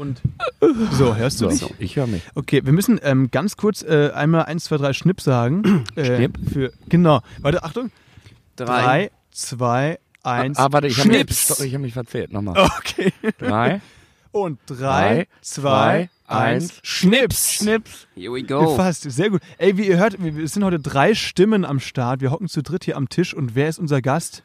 Und so, hörst du So, dich? ich höre mich. Okay, wir müssen ähm, ganz kurz äh, einmal 1, 2, 3 Schnipp sagen. Äh, Schnipp? Für, genau. Warte, Achtung. Drei. 3, 2, 1. Ah, warte, ich habe mich, Schnips. stopp, ich hab mich verzählt. Nochmal. Okay. Drei, Und 3, Drei, 2, zwei, 1. eins. Schnips. Schnips. Here we go. Gefasst, sehr gut. Ey, wie ihr hört, wir wir sind heute drei Stimmen am Start. Wir hocken zu dritt hier am Tisch und wer ist unser Gast?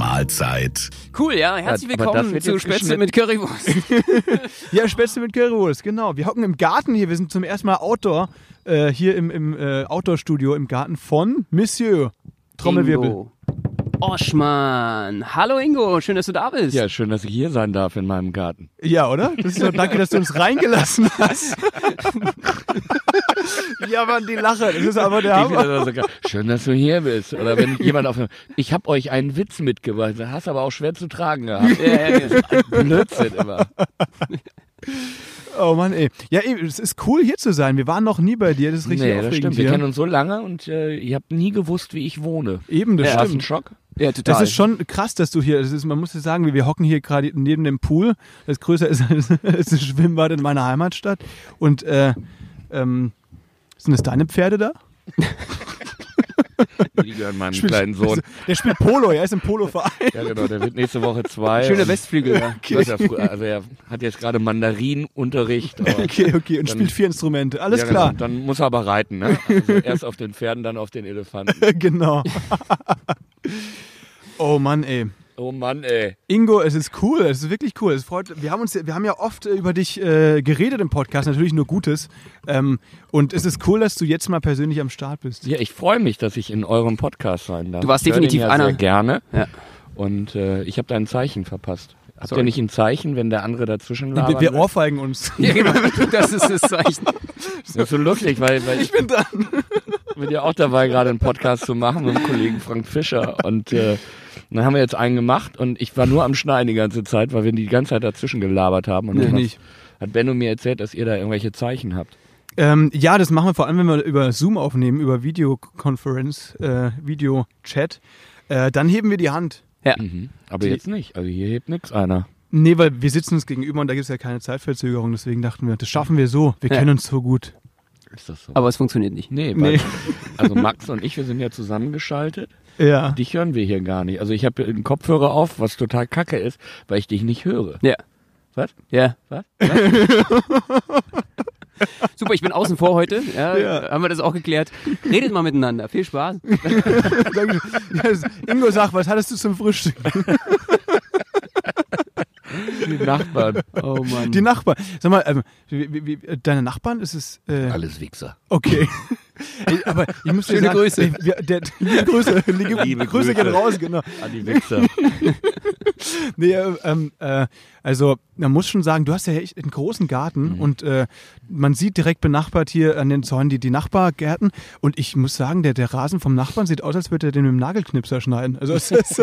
Mahlzeit. Cool, ja. Herzlich willkommen wird zu Spätzle mit Currywurst. Ja, Spätzle mit Currywurst, genau. Wir hocken im Garten hier. Wir sind zum ersten Mal Outdoor, äh, hier im, im äh, Outdoor-Studio im Garten von Monsieur. Trommelwirbel. Ingo. Oschmann. Hallo Ingo, schön, dass du da bist. Ja, schön, dass ich hier sein darf in meinem Garten. Ja, oder? Das ist doch, danke, dass du uns reingelassen hast. ja, Mann, die Lache. Das ist aber der Ich Hammer. das sogar, schön, dass du hier bist. Oder wenn jemand auf ich habe euch einen Witz mitgebracht, den hast aber auch schwer zu tragen gehabt. Ja, ja, ja. Blödsinn immer. Oh Mann, ey. Ja, ey, es ist cool hier zu sein. Wir waren noch nie bei dir. Das ist richtig nee, das aufregend stimmt. Wir hier. kennen uns so lange und äh, ihr habt nie gewusst, wie ich wohne. Eben, das Ja, War das ein stimmt. Schock? ja, total. Das ist schon krass, dass du hier, das ist, man muss ja sagen, wir, wir hocken hier gerade neben dem Pool, das größer ist als, als das Schwimmbad in meiner Heimatstadt. Und äh, ähm, sind das deine Pferde da? Die gehören meinem kleinen Sohn. Der spielt Polo, er ist im Polo-Verein. Ja, genau, der wird nächste Woche zwei. Schöner Westflügel. Ja. Was er frü- also er hat jetzt gerade Mandarinunterricht. Okay, okay, und Dann- spielt vier Instrumente. Alles ja, klar. Genau. Dann muss er aber reiten, ne? Also erst auf den Pferden, dann auf den Elefanten. Genau. oh Mann, ey. Oh Mann, ey. Ingo, es ist cool, es ist wirklich cool. Es freut, wir, haben uns, wir haben ja oft äh, über dich äh, geredet im Podcast, natürlich nur Gutes. Ähm, und es ist cool, dass du jetzt mal persönlich am Start bist. Ja, ich freue mich, dass ich in eurem Podcast sein darf. Du warst Ich definitiv ja einer- Sehr gerne. Ja. Und äh, ich habe dein Zeichen verpasst. Habt Sorry. ihr nicht ein Zeichen, wenn der andere dazwischen labern Wir, wir ohrfeigen uns. genau. Das ist das Zeichen. Das ist so lustig, weil, weil ich bin dran. bin ja auch dabei, gerade einen Podcast zu machen mit dem Kollegen Frank Fischer. Und äh, dann haben wir jetzt einen gemacht und ich war nur am Schneiden die ganze Zeit, weil wir die ganze Zeit dazwischen gelabert haben. Und Nee, dann nicht. hat, Benno mir erzählt, dass ihr da irgendwelche Zeichen habt. Ähm, ja, das machen wir vor allem, wenn wir über Zoom aufnehmen, über Videokonferenz, äh, Videochat. Äh, dann heben wir die Hand. Ja. Mhm. Aber Die- jetzt nicht. Also hier hebt nix einer. Nee, weil wir sitzen uns gegenüber und da gibt es ja keine Zeitverzögerung. Deswegen dachten wir, das schaffen wir so. Wir Ja. kennen uns so gut. Ist das so? Aber es funktioniert nicht. Nee, weil, Nee. also Max und ich, wir sind ja zusammengeschaltet. Ja. Dich hören wir hier gar nicht. Also ich habe einen Kopfhörer auf, was total kacke ist, weil ich dich nicht höre. Ja. Was? Ja. Was? Super, ich bin außen vor heute. Ja, Ja. Haben wir das auch geklärt. Redet mal miteinander. Viel Spaß. Ingo sagt, was hattest du zum Frühstück? Die Nachbarn. Oh Mann. Die Nachbarn. Sag mal, ähm, wie, wie, wie, deine Nachbarn ist es. Äh, Alles Wichser. Okay. Ey, Aber ich muss Schöne sagen, Grüße. wir, der, liebe Grüße. Liebe, Liebe Grüße gehen raus, genau. An die Wichser. Nee, äh, ähm, äh, also man muss schon sagen, du hast ja echt einen großen Garten Mhm. und äh, man sieht direkt benachbart hier an den Zäunen die, die Nachbargärten und ich muss sagen, der, der Rasen vom Nachbarn sieht aus, als würde er den mit dem Nagelknipser schneiden. Also es ist,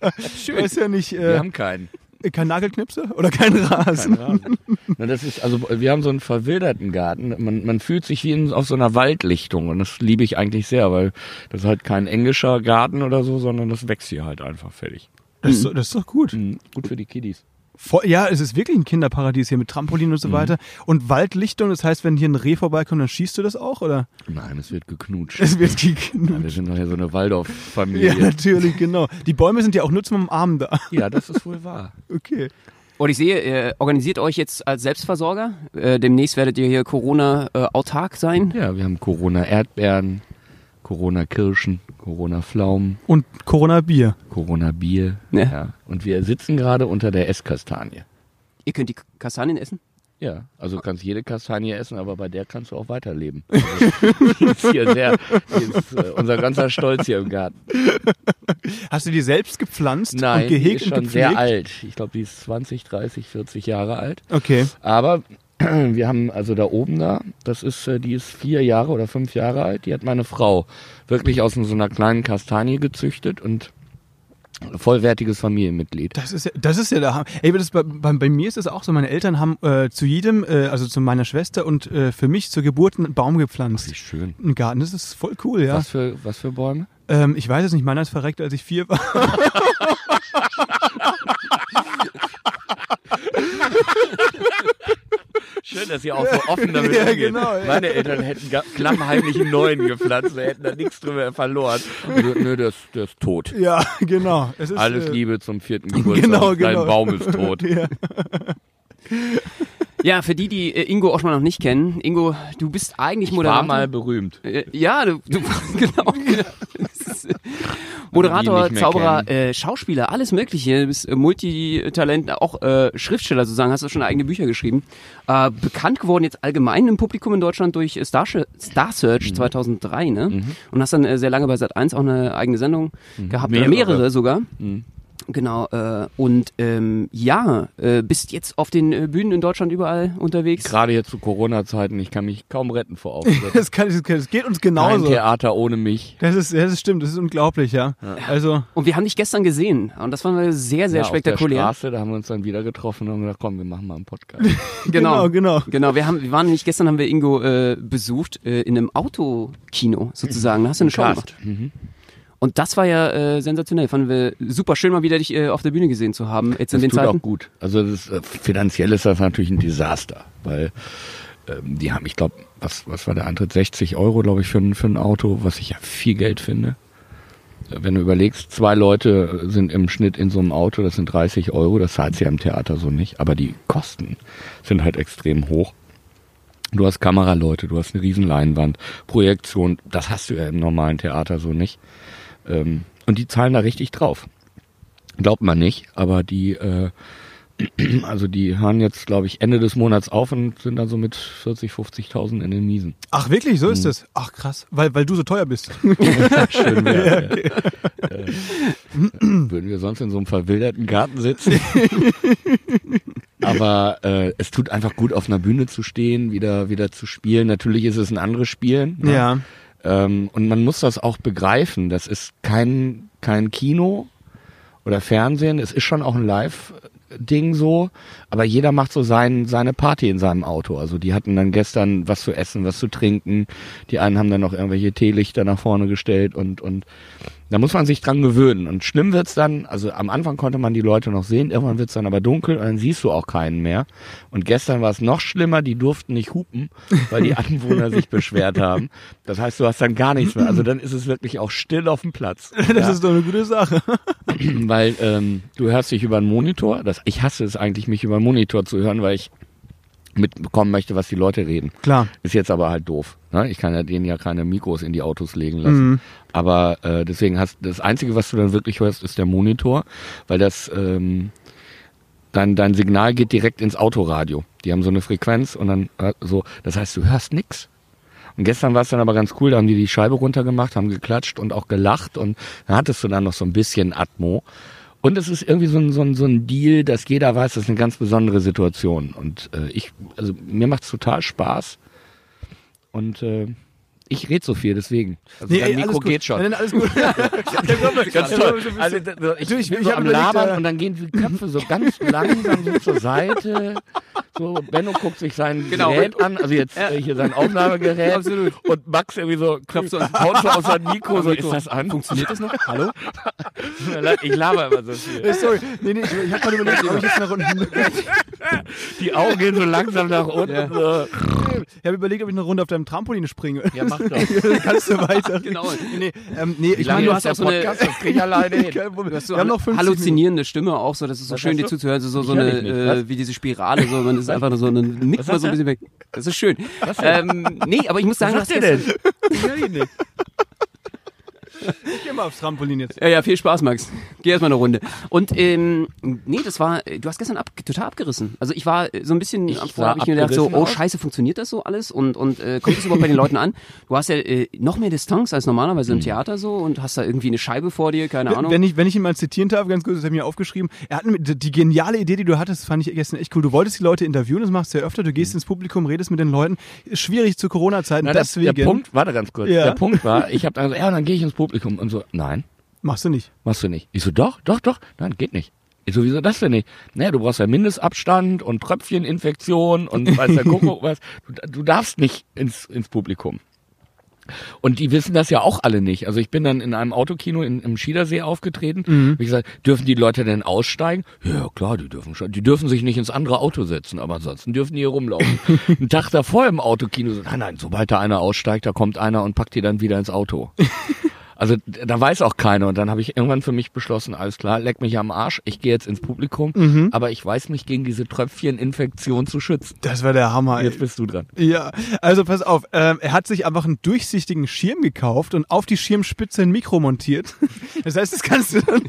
Schön. ist ja nicht Wir äh, haben keinen. Kein Nagelknipser oder kein Rasen. Keinen Rasen. Na, das ist, also wir haben so einen verwilderten Garten. Man, man fühlt sich wie in, auf so einer Waldlichtung und das liebe ich eigentlich sehr, weil das ist halt kein englischer Garten oder so, sondern das wächst hier halt einfach fertig. Das, ist, doch- das ist doch gut. Mhm. Gut für die Kiddies. Voll, ja, es ist wirklich ein Kinderparadies hier mit Trampolin Mhm. und so weiter. Und Waldlichtung, das heißt, wenn hier ein Reh vorbeikommt, dann schießt du das auch, oder? Nein, es wird geknutscht. Es wird Ja, geknutscht. wir sind doch hier so eine Ja, Waldorf-Familie. natürlich, genau. Die Bäume sind ja auch nur zum Umarmen da. Ja, das ist wohl wahr. Okay. Und ich sehe, ihr organisiert euch jetzt als Selbstversorger. Äh, demnächst werdet ihr hier Corona-autark sein. Ja, wir haben Corona-Erdbeeren, Corona-Kirschen, Corona-Pflaumen, Und Corona-Bier. Corona-Bier. Ja. Ja. Und wir sitzen gerade unter der Esskastanie. Ihr könnt die Kastanien essen. Ja, also du kannst jede Kastanie essen, aber bei der kannst du auch weiterleben. Also, die ist hier sehr, die ist äh, unser ganzer Stolz hier im Garten. Hast du die selbst gepflanzt Nein, und die gehegt ist schon sehr alt. Ich glaube, die ist 20, 30, 40 Jahre alt. Okay. Aber wir haben also da oben da, das ist, äh, die ist vier Jahre oder fünf Jahre alt, die hat meine Frau wirklich aus so einer kleinen Kastanie gezüchtet und vollwertiges Familienmitglied. Das ist ja, das ist ja der Hammer. Ey, das bei, bei, bei mir ist es auch so. Meine Eltern haben äh, zu jedem, äh, also zu meiner Schwester und äh, für mich zur Geburt einen Baum gepflanzt. Wie schön. Ein Garten, das ist voll cool, ja. Was für, was für Bäume? Ähm, ich weiß es nicht, meiner ist verreckt, als ich vier war. Schön, dass ihr auch so offen damit Ja, umgeht. genau, ja. Meine Eltern hätten klammheimlich einen neuen gepflanzt, wir hätten da nichts drüber verloren. Nö, nö der, ist, der ist tot. ja, genau. Es ist, Alles äh, Liebe zum vierten Geburtstag. Genau, Dein genau. Baum ist tot. Ja. Ja, für die, die äh, Ingo Oschmann noch nicht kennen, Ingo, du bist eigentlich Ich war Moderator. mal berühmt. Äh, ja, du, du genau. Moderator, Zauberer, äh, Schauspieler, alles Mögliche. Du bist äh, Multitalent, auch äh, Schriftsteller sozusagen, hast du schon eigene Bücher geschrieben. Äh, bekannt geworden jetzt allgemein im Publikum in Deutschland durch äh, Star, Star Search Mhm. 2003, ne? Und hast dann äh, sehr lange bei Sat1 auch eine eigene Sendung gehabt, Mehrere. mehrere sogar. Mhm. Genau, äh, und ähm, ja, äh, bist jetzt auf den äh, Bühnen in Deutschland überall unterwegs. Gerade jetzt zu Corona-Zeiten, ich kann mich kaum retten vor Auftritt. Das, kann, das, geht uns Kein genauso. Theater ohne mich. Das ist, das ist stimmt, das ist unglaublich, ja. Also, Und wir haben dich gestern gesehen und das fanden wir sehr, sehr ja, Auf der spektakulär. Straße, da haben wir uns dann wieder getroffen und haben gesagt, komm, wir machen mal einen Podcast. genau, genau. Genau, wir haben, wir waren nämlich gestern haben wir Ingo äh, besucht äh, in einem Autokino sozusagen. Da hast du eine Show gemacht. Und das war ja äh, sensationell. Fanden wir super schön, mal wieder dich äh, auf der Bühne gesehen zu haben. Jetzt in Das den tut Zeiten. auch gut. Also das, äh, finanziell ist das natürlich ein Desaster, weil ähm, die haben, ich glaube, was, was war der Antritt? 60 Euro, glaube ich, für, ein- für ein Auto, was ich ja viel Geld finde. Äh, Wenn du überlegst, zwei Leute sind im Schnitt in so einem Auto, das sind 30 Euro, das zahlt ja im Theater so nicht, aber die Kosten sind halt extrem hoch. Du hast Kameraleute, du hast eine riesen Leinwand, Projektion, das hast du ja im normalen Theater so nicht. Ähm, und die zahlen da richtig drauf. Glaubt man nicht, aber die, äh, also die hören jetzt, glaube ich, Ende des Monats auf und sind dann so mit 40, 50.000 in den Miesen. Ach, wirklich, so ist es. Ach, krass, weil, weil du so teuer bist. Schön wäre. ja. Äh, würden wir sonst in so einem verwilderten Garten sitzen. Aber äh, es tut einfach gut, auf einer Bühne zu stehen, wieder, wieder zu spielen. Natürlich ist es ein anderes Spielen. ne? Ja. Ähm, und man muss das auch begreifen. Das ist kein, kein Kino oder Fernsehen. Es ist schon auch ein Live-Ding so. Aber jeder macht so sein, seine Party in seinem Auto. Also die hatten dann gestern was zu essen, was zu trinken. Die einen haben dann noch irgendwelche Teelichter nach vorne gestellt und, und da muss man sich dran gewöhnen. Und schlimm wird's dann, also am Anfang konnte man die Leute noch sehen, irgendwann wird's dann aber dunkel und dann siehst du auch keinen mehr. Und gestern war es noch schlimmer, die durften nicht hupen, weil die Anwohner sich beschwert haben. Das heißt, du hast dann gar nichts mehr. Also dann ist es wirklich auch still auf dem Platz. Das ist doch eine gute Sache. weil ähm, du hörst dich über einen Monitor. Das, ich hasse es eigentlich, mich über einen Monitor zu hören, weil ich mitbekommen möchte, was die Leute reden. Klar. Ist jetzt aber halt doof. Ne? Ich kann ja denen ja keine Mikros in die Autos legen lassen. Mhm. Aber äh, deswegen hast das Einzige, was du dann wirklich hörst, ist der Monitor, weil das ähm, dein, dein Signal geht direkt ins Autoradio. Die haben so eine Frequenz und dann äh, so, das heißt, du hörst nix. Und gestern war es dann aber ganz cool, da haben die die Scheibe runtergemacht, haben geklatscht und auch gelacht und dann hattest du dann noch so ein bisschen Atmo. Und es ist irgendwie so ein, so ein, so ein Deal, dass jeder weiß, das ist eine ganz besondere Situation. Und äh, ich, also mir macht's total Spaß. Und äh, ich rede so viel, deswegen. Also Nee, dein ey, Mikro geht schon. Nein, nein, alles gut. Ganz toll. Also, ich, ich- bin so am überlegt, Labern äh, und dann gehen die Köpfe so ganz langsam so zur Seite. So, Benno guckt sich sein Genau. Gerät an, also jetzt äh, hier sein Aufnahmegerät. Absolut. Und Max irgendwie so klopft so, haut so auf sein Mikro, so, ist das an? Funktioniert das noch? Hallo? Ich laber immer so viel. Sorry. Nee, nee, ich, ich hab gerade überlegt, ob ich jetzt nach unten. Die Augen gehen so langsam nach unten. Ja. So. Ich habe überlegt, ob ich eine Runde auf deinem Trampolin springe. Ja, mach Dann kannst du weiter. Genau. Nee, ähm, nee ich meine, du hast auch so eine- Podcast? Das krieg ich alleine hin. kein Problem. Du hast so Wir noch 50 Minuten. halluzinierende Stimme auch, so das ist so Was schön, hast dir du? zuzuhören. So, so hör eine, äh, wie diese Spirale, so man ist einfach nur so eine nickt Was mal so ein bisschen weg. Das ist schön. Ähm, nee, aber ich muss sagen, Was sagt ihr denn? Ich höre ihn nicht. Ich geh mal aufs Trampolin jetzt. Ja, ja, viel Spaß, Max. Geh erstmal eine Runde. Und ähm, nee, das war, du hast gestern ab, total abgerissen. Also ich war so ein bisschen, Ich vorher war habe ich mir gedacht, so, oh scheiße, funktioniert das so alles? Und, und äh, kommt das überhaupt bei den Leuten an? Du hast ja äh, noch mehr Distanz als normalerweise Hm. im Theater so und hast da irgendwie eine Scheibe vor dir, keine Ahnung. Wenn ich, wenn ich ihn mal zitieren darf, ganz kurz, das habe ich mir aufgeschrieben. Er hat die geniale Idee, die du hattest, fand ich gestern echt cool. Du wolltest die Leute interviewen, das machst du ja öfter. Du gehst ins Publikum, redest mit den Leuten. Schwierig zu Corona-Zeiten. Deswegen der Punkt, warte ganz kurz. Ja. Der Punkt war, ich habe dann gesagt, ja, und dann gehe ich ins Publikum und so, nein, machst du nicht. machst du nicht. Ich so, doch, doch, doch, nein, geht nicht. Ich so, wieso das denn nicht? Naja, du brauchst ja Mindestabstand und Tröpfcheninfektion und weiß der Kuckuck was. Du, du darfst nicht ins, ins Publikum. Und die wissen das ja auch alle nicht. Also ich bin dann in einem Autokino in, im Schiedersee aufgetreten. Wie gesagt, dürfen die Leute denn aussteigen? Ja, klar, die dürfen schon. Die dürfen sich nicht ins andere Auto setzen, aber ansonsten dürfen die hier rumlaufen. Einen Tag davor im Autokino, so, nein, nein, sobald da einer aussteigt, da kommt einer und packt die dann wieder ins Auto. Also da weiß auch keiner. Und dann habe ich irgendwann für mich beschlossen, alles klar, leck mich am Arsch, ich gehe jetzt ins Publikum, aber ich weiß mich gegen diese Tröpfcheninfektion zu schützen. Das war der Hammer. ey. Jetzt bist du dran. Ja, also pass auf, ähm, er hat sich einfach einen durchsichtigen Schirm gekauft und auf die Schirmspitze ein Mikro montiert. Das heißt, das kannst du dann,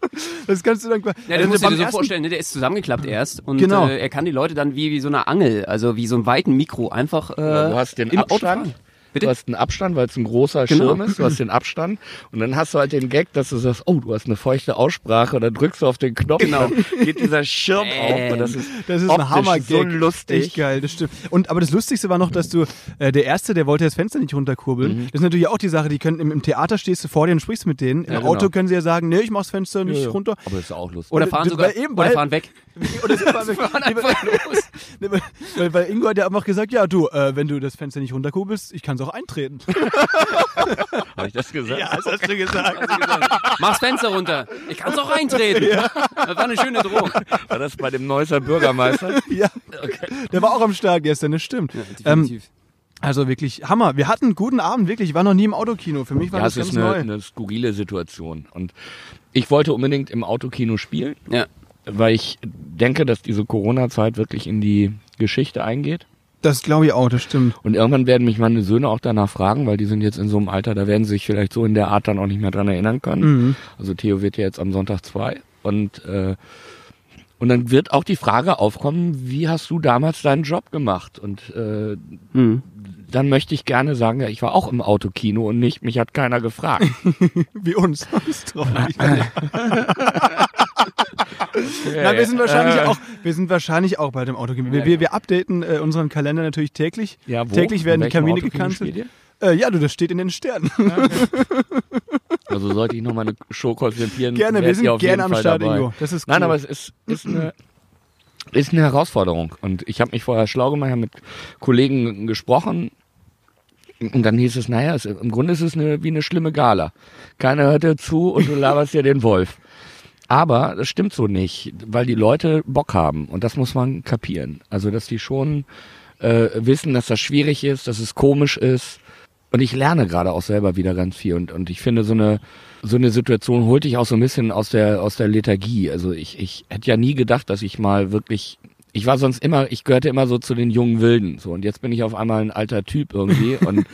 das kannst du dann, Ja, Also das musst du dir so vorstellen, ne? der ist zusammengeklappt erst und Genau. äh, er kann die Leute dann wie, wie so eine Angel, also wie so ein weiten Mikro einfach äh, du hast den Abstand. fahren. Bitte? Du hast einen Abstand, weil es ein großer Genau. Schirm ist. Du hast den Abstand. Und dann hast du halt den Gag, dass du sagst, oh, du hast eine feuchte Aussprache. Und dann drückst du auf den Knopf. Genau. Dann geht dieser Schirm auf. Und das ist, Das ist ein hammer so lustig. Echt geil, das stimmt. Und aber das Lustigste war noch, dass du äh, der erste, der wollte das Fenster nicht runterkurbeln. Das ist natürlich auch die Sache, die können im, im Theater stehst du vor dir und sprichst mit denen. Im Ja, Auto genau. können sie ja sagen, nee, ich mach's Fenster nicht Ja, ja. runter. Aber das ist auch lustig. Oder fahren weil sogar, eben, oder weil- fahren weg. Fahren Nee, weil- einfach los. nee, weil, weil, Ingo hat ja einfach gesagt, ja du, äh, wenn du das Fenster nicht runterkurbelst, ich kann es auch eintreten. Habe ich das gesagt? das hast du gesagt. Mach's Fenster runter. Ich kann's auch eintreten. Das war eine schöne Drohung. War das bei dem Neusser Bürgermeister? ja. Der war auch am Start gestern, das stimmt. ähm, also wirklich Hammer. Wir hatten einen guten Abend, wirklich. Ich war noch nie im Autokino. Für mich war ja, das es ganz ist eine, neu. eine skurrile Situation. Und ich wollte unbedingt im Autokino spielen, Ja. Weil ich denke, dass diese Corona-Zeit wirklich in die Geschichte eingeht. Das glaube ich auch, das stimmt. Und irgendwann werden mich meine Söhne auch danach fragen, weil die sind jetzt in so einem Alter, da werden sie sich vielleicht so in der Art dann auch nicht mehr dran erinnern können. Mhm. Also Theo wird ja jetzt am Sonntag zwei. Und, äh, und dann wird auch die Frage aufkommen, wie hast du damals deinen Job gemacht? Und äh, Hm. dann möchte ich gerne sagen, ja, ich war auch im Autokino und nicht, mich hat keiner gefragt. Wie uns. Das ist traurig. Na, wir sind wahrscheinlich Äh. auch, wir sind wahrscheinlich auch bei dem Autokino. Wir, wir, wir updaten äh, unseren Kalender natürlich täglich. Ja, wo? Täglich werden die Autokino gecancelt. Äh, ja, du, das steht in den Sternen. Also sollte ich noch mal eine Show konzipieren. Gerne, wir sind gerne am Start. Ingo. Das ist Nein, cool. aber es ist, ist eine ist eine Herausforderung. Und ich habe mich vorher schlau gemacht, habe mit Kollegen gesprochen. Und dann hieß es, naja, es, im Grunde ist es eine, wie eine schlimme Gala. Keiner hört dir zu und du laberst dir den Wolf. Aber das stimmt so nicht, weil die Leute Bock haben. Und das muss man kapieren. Also, dass die schon äh, wissen, dass das schwierig ist, dass es komisch ist. Und ich lerne gerade auch selber wieder ganz viel. Und, und ich finde, so eine, so eine Situation holt dich auch so ein bisschen aus der, aus der Lethargie. Also ich, ich hätte ja nie gedacht, dass ich mal wirklich, ich war sonst immer, ich gehörte immer so zu den jungen Wilden. So, und jetzt bin ich auf einmal ein alter Typ irgendwie. und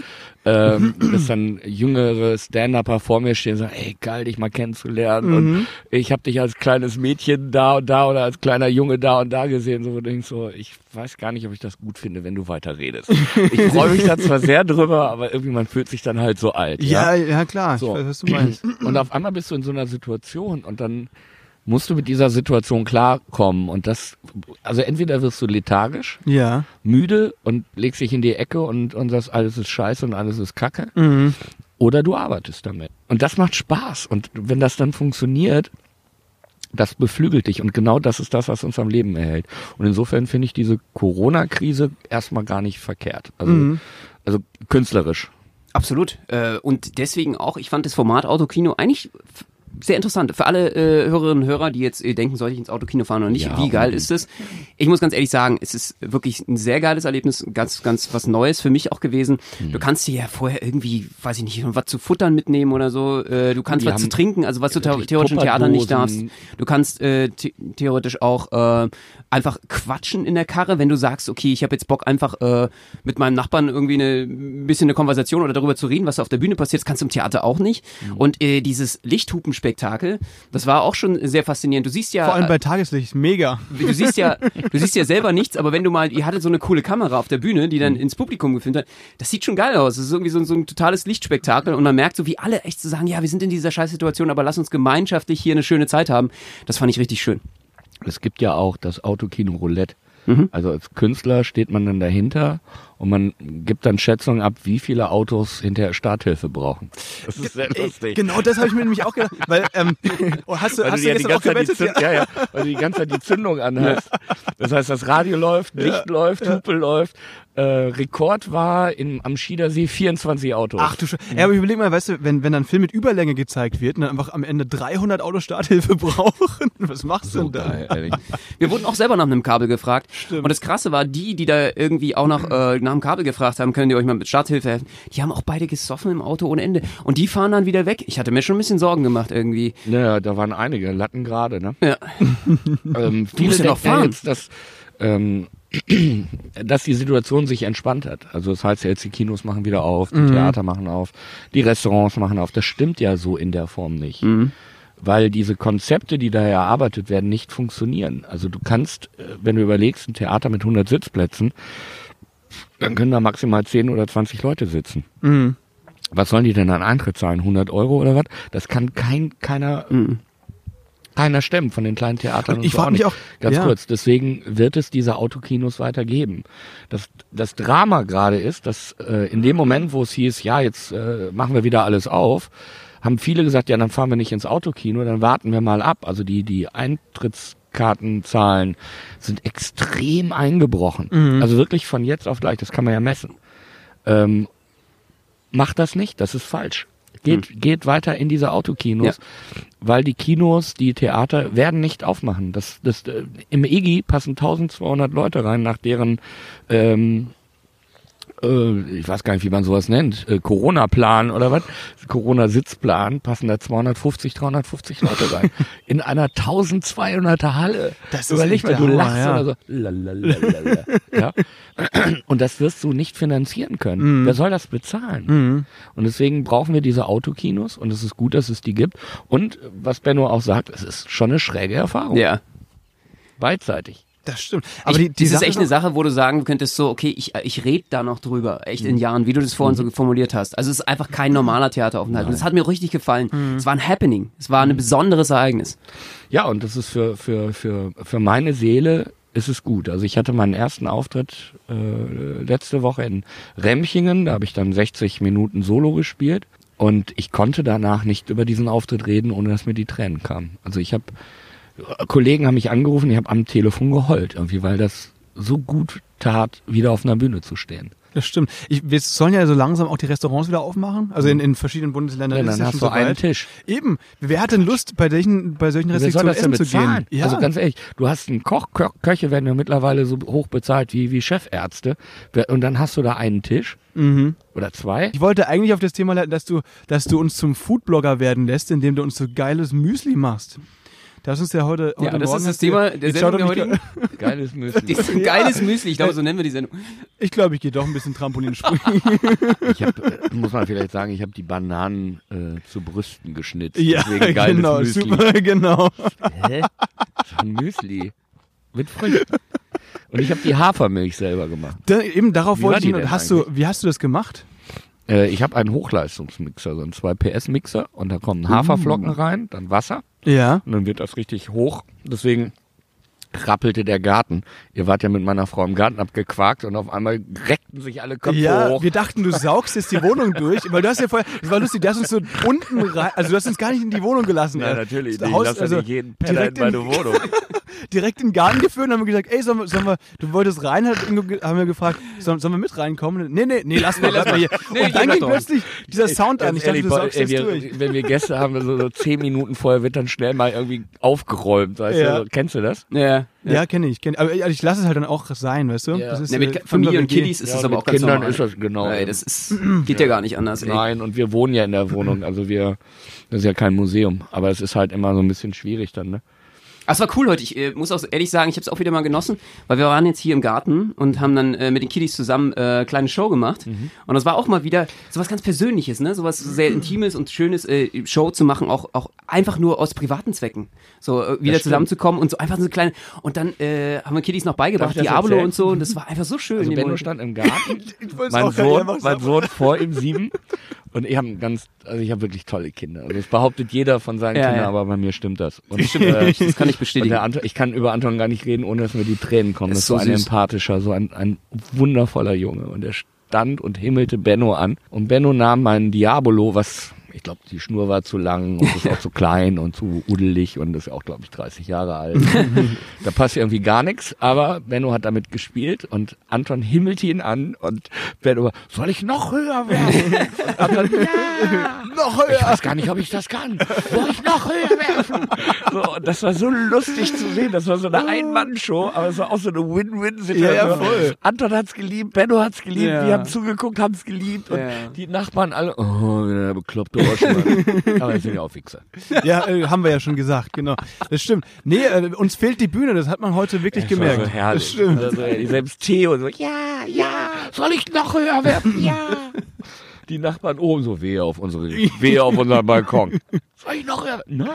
ähm, dass dann jüngere Stand-Upper vor mir stehen und sagen, ey, geil, dich mal kennenzulernen. Und ich habe dich als kleines Mädchen da und da oder als kleiner Junge da und da gesehen. So, wo du denkst so, ich weiß gar nicht, ob ich das gut finde, wenn du weiter redest. Ich freue mich da zwar sehr drüber, aber irgendwie man fühlt sich dann halt so alt. Ja, ja, klar. So. Ich weiß, was du meinst. Und auf einmal bist du in so einer Situation und dann musst du mit dieser Situation klarkommen. Und das, also entweder wirst du lethargisch, Ja. müde und legst dich in die Ecke und, und sagst, alles ist scheiße und alles ist kacke. Mhm. Oder du arbeitest damit. Und das macht Spaß. Und wenn das dann funktioniert, das beflügelt dich. Und genau das ist das, was uns am Leben erhält. Und insofern finde ich diese Corona-Krise erstmal gar nicht verkehrt. Also, Mhm. also künstlerisch. Absolut. Äh, und deswegen auch, ich fand das Format Autokino eigentlich sehr interessant. Für alle äh, Hörerinnen und Hörer, die jetzt äh, denken, soll ich ins Autokino fahren oder nicht, Ja, wie geil ist es? Ich muss ganz ehrlich sagen, es ist wirklich ein sehr geiles Erlebnis, ganz, ganz was Neues für mich auch gewesen. Hm. Du kannst dir ja vorher irgendwie, weiß ich nicht, was zu futtern mitnehmen oder so. Äh, du kannst Die was zu trinken, also was du theoretisch im Theater nicht darfst. Du kannst äh, the theoretisch auch äh, einfach quatschen in der Karre, wenn du sagst, okay, ich habe jetzt Bock einfach äh, mit meinem Nachbarn irgendwie eine ein bisschen eine Konversation oder darüber zu reden, was auf der Bühne passiert, das kannst du im Theater auch nicht. Mhm. Und äh, dieses Lichthupen Lichtspektakel. Das war auch schon sehr faszinierend. Du siehst ja, Vor allem bei Tageslicht, mega. du siehst ja, du siehst ja selber nichts, aber wenn du mal, ihr hattet so eine coole Kamera auf der Bühne, die dann ins Publikum gefilmt hat, das sieht schon geil aus. Das ist irgendwie so, so ein totales Lichtspektakel und man merkt so, wie alle echt so sagen, ja, wir sind in dieser Scheißsituation, aber lass uns gemeinschaftlich hier eine schöne Zeit haben. Das fand ich richtig schön. Es gibt ja auch das Autokino Roulette. Mhm. Also als Künstler steht man dann dahinter und man gibt dann Schätzungen ab, wie viele Autos hinterher Starthilfe brauchen. Das ist sehr lustig. genau das habe ich mir nämlich auch gedacht. Weil, ähm, oh, hast du, Weil hast du du ja auch ganze Zeit die gewettet? Zünd, ja, ja, weil du die ganze Zeit die Zündung anhast. Das heißt, das Radio läuft, Licht läuft, Hupe läuft. Äh, Rekord war in, am Schiedersee 24 Autos. Ach du Sch Ja, aber überleg mal, weißt du, wenn, wenn dann ein Film mit Überlänge gezeigt wird und dann einfach am Ende 300 Autos Starthilfe brauchen, was machst du so denn da? Wir wurden auch selber nach einem Kabel gefragt. Stimmt. Und das Krasse war, die, die da irgendwie auch nach, äh, nach einem Kabel gefragt haben, können die euch mal mit Starthilfe helfen, die haben auch beide gesoffen im Auto ohne Ende. Und die fahren dann wieder weg. Ich hatte mir schon ein bisschen Sorgen gemacht irgendwie. Naja, da waren einige Latten gerade, ne? Ja. Ähm, viele musst ja noch ja fahren. jetzt, dass, ähm, dass die Situation sich entspannt hat. Also das heißt jetzt, die Kinos machen wieder auf, die Theater machen auf, die Restaurants machen auf. Das stimmt ja so in der Form nicht. Weil diese Konzepte, die da erarbeitet werden, nicht funktionieren. Also du kannst, äh, wenn du überlegst, ein Theater mit 100 Sitzplätzen, dann können da maximal 10 oder 20 Leute sitzen. Mhm. Was sollen die denn an Eintritt zahlen? 100 Euro oder was? Das kann kein, keiner, keiner stemmen von den kleinen Theatern. Und ich so frag mich nicht. auch- Ganz ja. kurz, deswegen wird es diese Autokinos weitergeben. Das, das Drama gerade ist, dass äh, in dem Moment, wo es hieß, ja, jetzt äh, machen wir wieder alles auf, haben viele gesagt, ja, dann fahren wir nicht ins Autokino, dann warten wir mal ab. Also die, die Eintrittskartenzahlen sind extrem eingebrochen. Mhm. Also wirklich von jetzt auf gleich, das kann man ja messen. Ähm, macht das nicht, das ist falsch. Geht, geht weiter in diese Autokinos, weil die Kinos, die Theater werden nicht aufmachen. Das, das, äh, Im EGI passen 1200 Leute rein, nach deren, ähm, äh, ich weiß gar nicht, wie man sowas nennt, äh, Corona-Plan oder was, Corona-Sitzplan, passen da 250, 350 Leute rein. In einer 1200er Halle. Das ist Überleg mal, du Hammer, lachst ja. oder so. Lalalala. ja. Und das wirst du nicht finanzieren können. Mhm. Wer soll das bezahlen? Und deswegen brauchen wir diese Autokinos und es ist gut, dass es die gibt. Und was Benno auch sagt, es ist schon eine schräge Erfahrung. Ja. Beidseitig. Das stimmt. Aber ich, die, die das ist Sache echt eine Sache, wo du sagen könntest, so, okay, ich, ich rede da noch drüber, echt in Jahren, wie du das vorhin so formuliert hast. Also es ist einfach kein normaler Theateraufenthalt. Und das hat mir richtig gefallen. Es war ein Happening. Es war ein besonderes Ereignis. Ja, und das ist für, für, für, für meine Seele ist es gut. Also ich hatte meinen ersten Auftritt äh, letzte Woche in Remchingen, da habe ich dann 60 Minuten Solo gespielt und ich konnte danach nicht über diesen Auftritt reden, ohne dass mir die Tränen kamen. Also ich habe Kollegen haben mich angerufen, ich habe am Telefon geheult, irgendwie, weil das so gut tat, wieder auf einer Bühne zu stehen. Das stimmt. Ich, wir sollen ja so langsam auch die Restaurants wieder aufmachen. Also in, in verschiedenen Bundesländern Ja, dann hast du einen soweit. Tisch. Eben. Wer hat denn Lust, bei solchen, bei solchen Restriktionen essen zu gehen? Ja. Also ganz ehrlich, du hast einen Koch, Kö Köche werden ja mittlerweile so hoch bezahlt wie, wie Chefärzte. Und dann hast du da einen Tisch mhm. oder zwei. Ich wollte eigentlich auf das Thema leiten, dass du, dass du uns zum Foodblogger werden lässt, indem du uns so geiles Müsli machst. Das ist ja heute, heute Ja, das Morgen ist das Thema der Sendung er der heutigen. Geiles Müsli. Das ist ein geiles Müsli, ich glaube, so nennen wir die Sendung. Ich glaube, ich gehe doch ein bisschen Trampolin springen. Ich hab, äh, muss man vielleicht sagen, ich habe die Bananen äh, zu Brüsten geschnitzt. ja, Deswegen geiles genau, Müsli. super, genau. Hä? Ein Müsli. Mit Früchten. Und ich habe die Hafermilch selber gemacht. Da, eben darauf Wie wollte ich denn Hast du, wie hast du das gemacht? Äh, ich habe einen Hochleistungsmixer, so einen 2 PS Mixer und da kommen Haferflocken rein, dann Wasser Ja. und dann wird das richtig hoch. Deswegen rappelte der Garten. Ihr wart ja mit meiner Frau im Garten abgequakt und auf einmal reckten sich alle Köpfe Ja, hoch. wir dachten, du saugst jetzt die Wohnung durch, weil du hast ja vorher, das war lustig, du hast uns so unten rein, also du hast uns gar nicht in die Wohnung gelassen. Ja, ey. natürlich. Das Ich Haus- lasse also nicht jeden Penner in meine in- Wohnung. direkt in den Garten geführt und haben wir gesagt, ey, sollen wir, sollen wir du wolltest rein, haben wir gefragt, sollen, sollen wir mit reinkommen? Nee, nee, nee, lass mal, bleib mal hier. Nee, und dann ging plötzlich dieser Sound an. Ich dachte, du saugst ey, wir, durch. Wenn wir Gäste haben, so, so zehn Minuten vorher wird dann schnell mal irgendwie aufgeräumt. Weißt Ja. du? Kennst du das? Ja. Ja, kenne ich, kenne Aber ich lasse es halt dann auch sein, weißt du? Ja. Das ist, Ja, mit äh, Familie und. Kiddies ist Ja, das aber mit auch ganz Kindern normal. ist das genau. Ey, das ist, geht ja gar nicht anders. Ey. Nein, und wir wohnen ja in der Wohnung, also wir, das ist ja kein Museum, aber es ist halt immer so ein bisschen schwierig dann, ne? Ach, es war cool heute. Ich äh, muss auch ehrlich sagen, ich habe es auch wieder mal genossen, weil wir waren jetzt hier im Garten und haben dann äh, mit den Kiddies zusammen äh, kleine Show gemacht. Mhm. Und das war auch mal wieder sowas ganz Persönliches, ne? Sowas sehr Intimes und Schönes, äh, Show zu machen, auch, auch einfach nur aus privaten Zwecken. So äh, wieder zusammenzukommen und so einfach so eine kleine. Und dann äh, haben wir Kiddies noch beigebracht, Diablo und so. Und das war einfach so schön. Also Benno stand im Garten, mein Sohn, mein. Sohn vor ihm sieben und ich habe ganz, also ich habe wirklich tolle Kinder. Also das behauptet jeder von seinen Ja, Kindern, ja. aber bei mir stimmt das. Und, Stimmt, äh, das kann ich bestätigen. der Anton, ich kann über Anton gar nicht reden, ohne dass mir die Tränen kommen. Ist Das so war ein süß. empathischer, so ein, ein wundervoller Junge und er stand und himmelte Benno an und Benno nahm meinen Diabolo, was ich glaube, die Schnur war zu lang und ist auch zu klein und zu udelig und ist auch, glaube ich, 30 Jahre alt. da passt irgendwie gar nichts, aber Benno hat damit gespielt und Anton himmelte ihn an und Benno war, soll ich noch höher werfen? Anton, ja, Noch ich weiß gar nicht, ob ich das kann. Soll ich noch höher werfen? So, und das war so lustig zu sehen. Das war so eine Ein-Mann-Show, aber es war auch so eine Win-Win-Situation. Ja, ja, voll. Anton hat's geliebt, Benno hat's geliebt, Ja. wir haben zugeguckt, haben's geliebt und Ja. die Nachbarn alle, oh, der bekloppte Oschmann. aber das sind ja auch Wichser. Ja, äh, haben wir ja schon gesagt, genau. Das stimmt. Nee, äh, uns fehlt die Bühne, das hat man heute wirklich Das war gemerkt. so herrlich. Das stimmt. Also, selbst Theo so, ja, ja, soll ich noch höher werfen? Ja. Die Nachbarn oben so, wehe auf unsere, wehe auf unseren Balkon. Soll ich noch höher? Nein.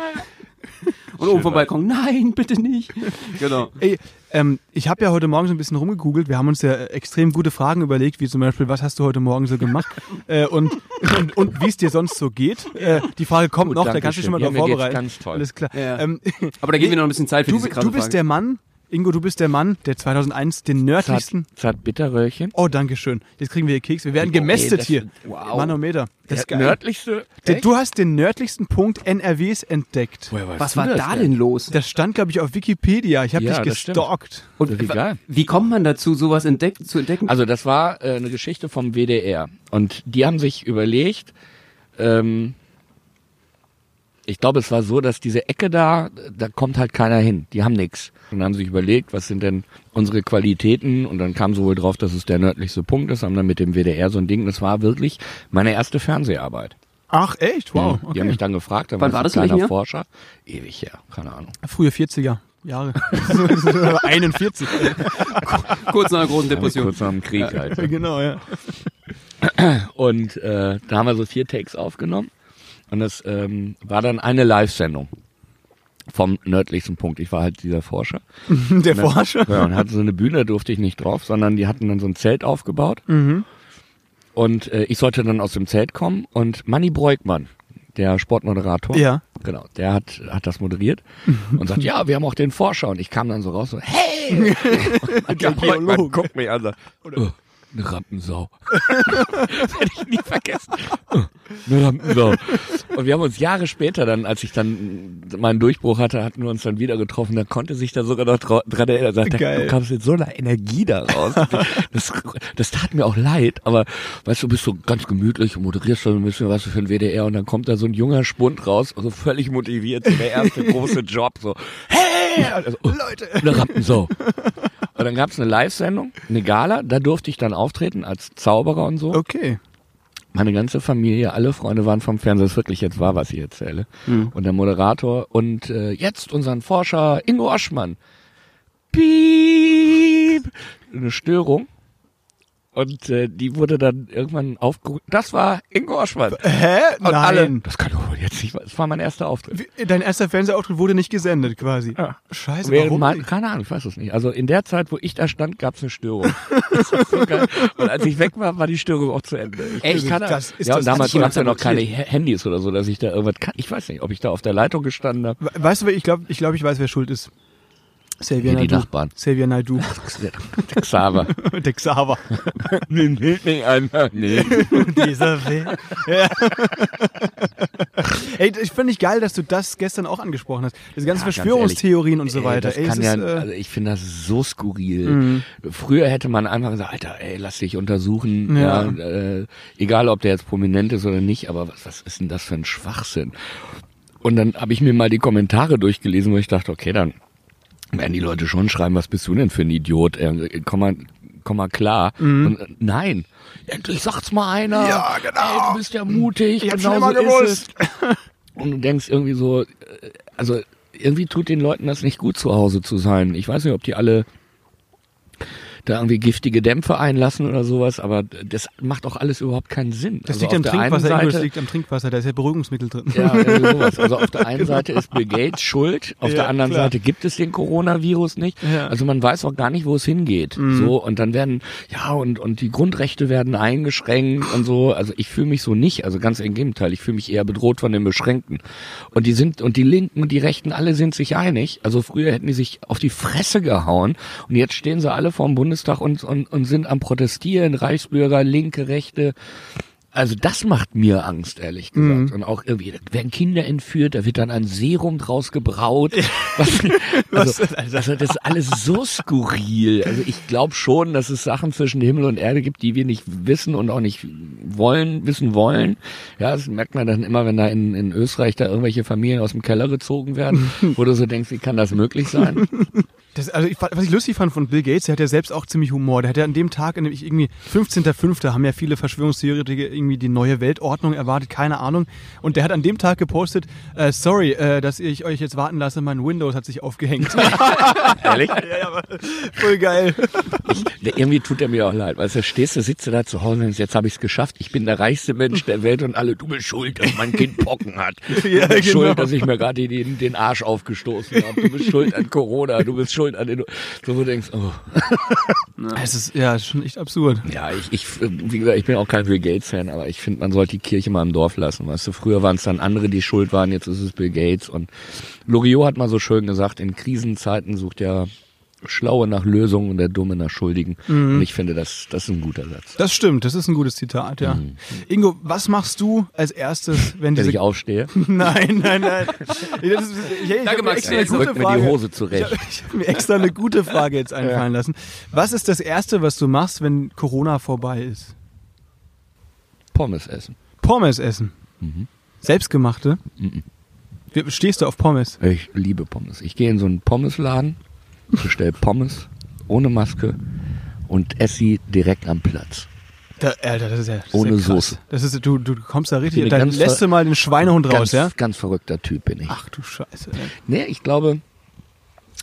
Und oben vom Balkon, nein, bitte nicht. genau. Ey, ähm, ich habe ja heute Morgen so ein bisschen rumgegoogelt. Wir haben uns ja äh, extrem gute Fragen überlegt, wie zum Beispiel, was hast du heute Morgen so gemacht? äh, und und, und wie es dir sonst so geht. Äh, die Frage kommt Gut, noch, da kannst du dich schon mal drauf Ja, geht's vorbereiten. ganz toll. Alles klar. Ja. Ähm, Aber da geben wir noch ein bisschen Zeit für du, diese du bist Frage. der Mann, Ingo, du bist der Mann, der 2001 den nördlichsten... Zart, zart Bitterröhrchen. Oh, danke schön. Jetzt kriegen wir hier Keks. Wir werden Oh, ey, gemästet das- hier. wow. Manometer. Das ist geil. nördlichste. Echt? Du hast den nördlichsten Punkt NRWs entdeckt. Woher weißt Was du war das da denn los? Das stand, glaube ich, auf Wikipedia. Ich habe Ja, dich gestalkt. Und Wie wie kommt man dazu, sowas entdeckt, zu entdecken? Also das war äh, eine Geschichte vom WDR und die haben sich überlegt, ähm, ich glaube, es war so, dass diese Ecke da, da kommt halt keiner hin. Die haben nix. Und dann haben sie sich überlegt, was sind denn unsere Qualitäten? Und dann kam so wohl drauf, dass es der nördlichste Punkt ist, haben dann mit dem WDR so ein Ding. Das war wirklich meine erste Fernseharbeit. Ach, echt? Wow. Die haben mich dann gefragt, dann Wann war war ich das, in ein kleiner? Forscher. Ewig her, keine Ahnung. Frühe 40er Jahre. 41. Kurz nach der großen Depression. Kurz nach dem Krieg halt. genau, ja. Und äh, da haben wir so vier Takes aufgenommen. Und das ähm, war dann eine Live-Sendung vom nördlichsten Punkt. Ich war halt dieser Forscher. Der Forscher. Ja, und hatte so eine Bühne, durfte ich nicht drauf, sondern die hatten dann so ein Zelt aufgebaut. Mhm. Und äh, ich sollte dann aus dem Zelt kommen und Manny Breukmann, der Sportmoderator, Ja. genau, der hat, hat das moderiert und sagt, ja, wir haben auch den Forscher. Und ich kam dann so raus so, hey! der Geologe. guckt mich an sagt, oh, eine Rampensau. das werde ich nie vergessen. Eine Rampensau. Und wir haben uns Jahre später dann, als ich dann meinen Durchbruch hatte, hatten wir uns dann wieder getroffen. Da konnte sich da sogar noch dra- dran erinnern. Er Geil. du kamst mit so einer Energie da raus. Das, das tat mir auch leid, aber weißt du, bist so ganz gemütlich und moderierst so ein bisschen was für den WDR und dann kommt da so ein junger Spund raus, so völlig motiviert, so der erste große Job, so, hey! Also, Leute. eine Rampensau. Und dann gab's eine Live-Sendung, eine Gala, da durfte ich dann auftreten als Zauberer und so. Okay. Meine ganze Familie, alle Freunde waren vom Fernseher. Das ist wirklich jetzt wahr, was ich erzähle. Und der Moderator und äh, jetzt unseren Forscher Ingo Oschmann. Piep! Eine Störung. Und äh, die wurde dann irgendwann aufgerufen. Das war Ingo Oschmann. Hä? Und Nein. alle, das kann doch jetzt nicht. Das war mein erster Auftritt. Wie- Dein erster Fernsehauftritt wurde nicht gesendet, quasi. Ja. Scheiße, Während warum mein, keine Ahnung, ich weiß es nicht. Also in der Zeit, wo ich da stand, gab es eine Störung. so. Und als ich weg war, war die Störung auch zu Ende. Ich, Echt? ich kann, Das ist ja, das und damals gab es ja noch keine Handys oder so, dass ich da irgendwas kann. Ich weiß nicht, ob ich da auf der Leitung gestanden habe. We- Weißt du, ich glaube, ich, glaub, ich weiß, wer schuld ist. Xavier Nee, die. Nachbarn. Xavier. Der Xaver. Der Xaver. nee, nee, nee, einer. Nee. Dieser Wer. Ja. Ey, ich finde ich geil, dass du das gestern auch angesprochen hast. Diese ganzen Ja, ganz Verschwörungstheorien und so Ey, weiter. Ey, es ja, ist, äh, also ich finde das so skurril. Mhm. Früher hätte man einfach gesagt, Alter, ey, lass dich untersuchen, Ja. ja. äh, egal ob der jetzt prominent ist oder nicht, aber was, was ist denn das für ein Schwachsinn? Und dann habe ich mir mal die Kommentare durchgelesen, wo ich dachte, okay, dann werden die Leute schon schreiben, was bist du denn für ein Idiot? Äh, komm mal, komm mal klar. Und, äh, nein, endlich sagt's mal einer. Mhm. Ja, genau. Ey, du bist ja mutig. Ich hab's genau schon so gewusst. Und du denkst irgendwie so, äh, also irgendwie tut den Leuten das nicht gut zu Hause zu sein. Ich weiß nicht, ob die alle da irgendwie giftige Dämpfe einlassen oder sowas, aber das macht auch alles überhaupt keinen Sinn. Das Also liegt am Trinkwasser, Ingo, das Seite- liegt am Trinkwasser, da ist ja Beruhigungsmittel drin. ja, irgendwie sowas. Also auf der einen Seite ist Bill Gates schuld, auf Ja, der anderen klar. Seite gibt es den Coronavirus nicht. Ja. Also man weiß auch gar nicht, wo es hingeht. So und dann werden ja und und die Grundrechte werden eingeschränkt und so. Also ich fühle mich so nicht. Also ganz im Gegenteil, ich fühle mich eher bedroht von den Beschränkten. Und die sind und die Linken und die Rechten alle sind sich einig. Also früher hätten die sich auf die Fresse gehauen und jetzt stehen sie alle vorm Bundestag und und, und sind am protestieren. Reichsbürger, Linke, Rechte. Also das macht mir Angst, ehrlich gesagt. Und auch irgendwie, werden Kinder entführt, da wird dann ein Serum draus gebraut. Was, also, also das ist alles so skurril. Also ich glaube schon, dass es Sachen zwischen Himmel und Erde gibt, die wir nicht wissen und auch nicht wollen, wissen wollen. Ja, das merkt man dann immer, wenn da in, in Österreich da irgendwelche Familien aus dem Keller gezogen werden, wo du so denkst, wie kann das möglich sein? Das, also ich, was ich lustig fand von Bill Gates, der hat ja selbst auch ziemlich Humor. Der hat ja an dem Tag, nämlich irgendwie 15.05. haben ja viele Verschwörungstheoretiker irgendwie die neue Weltordnung erwartet, keine Ahnung. Und der hat an dem Tag gepostet, äh, sorry, äh, dass ich euch jetzt warten lasse, mein Windows hat sich aufgehängt. Ehrlich? ja, ja, aber voll geil. Der, irgendwie tut er mir auch leid. Weißt du, stehst du, sitzt du da zu Hause und denkst, jetzt habe ich es geschafft. Ich bin der reichste Mensch der Welt und alle, du bist schuld, dass mein Kind Pocken hat. Du Ja, bist genau. schuld, dass ich mir gerade den, den Arsch aufgestoßen habe. Du bist schuld an Corona. Du bist schuld an den... So, wo du denkst, oh. Es ist ja schon echt absurd. Ja, ich, ich, wie gesagt, ich bin auch kein Bill Gates-Fan, aber ich finde, man sollte die Kirche mal im Dorf lassen. Weißt du, früher waren es dann andere, die schuld waren, jetzt ist es Bill Gates. Und Loriot hat mal so schön gesagt, in Krisenzeiten sucht ja Schlaue nach Lösungen und der Dumme nach Schuldigen. Und ich finde, das, das ist ein guter Satz. Das stimmt, das ist ein gutes Zitat, ja. Ingo, was machst du als erstes, wenn Wenn diese... ich aufstehe, Nein, nein, nein. Das ist, ich, ich, ich Danke, hab mir Max. extra eine mir die Frage. Hose Ich zurecht. habe hab mir extra eine gute Frage jetzt einfallen lassen. Was ist das Erste, was du machst, wenn Corona vorbei ist? Pommes essen. Pommes essen. Selbstgemachte? Mhm. Stehst du auf Pommes? Ich liebe Pommes. Ich gehe in so einen Pommesladen, bestell Pommes ohne Maske und esse sie direkt am Platz. Da, Alter, das ist ja das ist Ohne ja krass. Soße. Das ist, du, du kommst da richtig, dann lässt du mal den Schweinehund raus, Ganz, ja? ganz verrückter Typ bin ich. Ach du Scheiße. ey. Nee, ich glaube,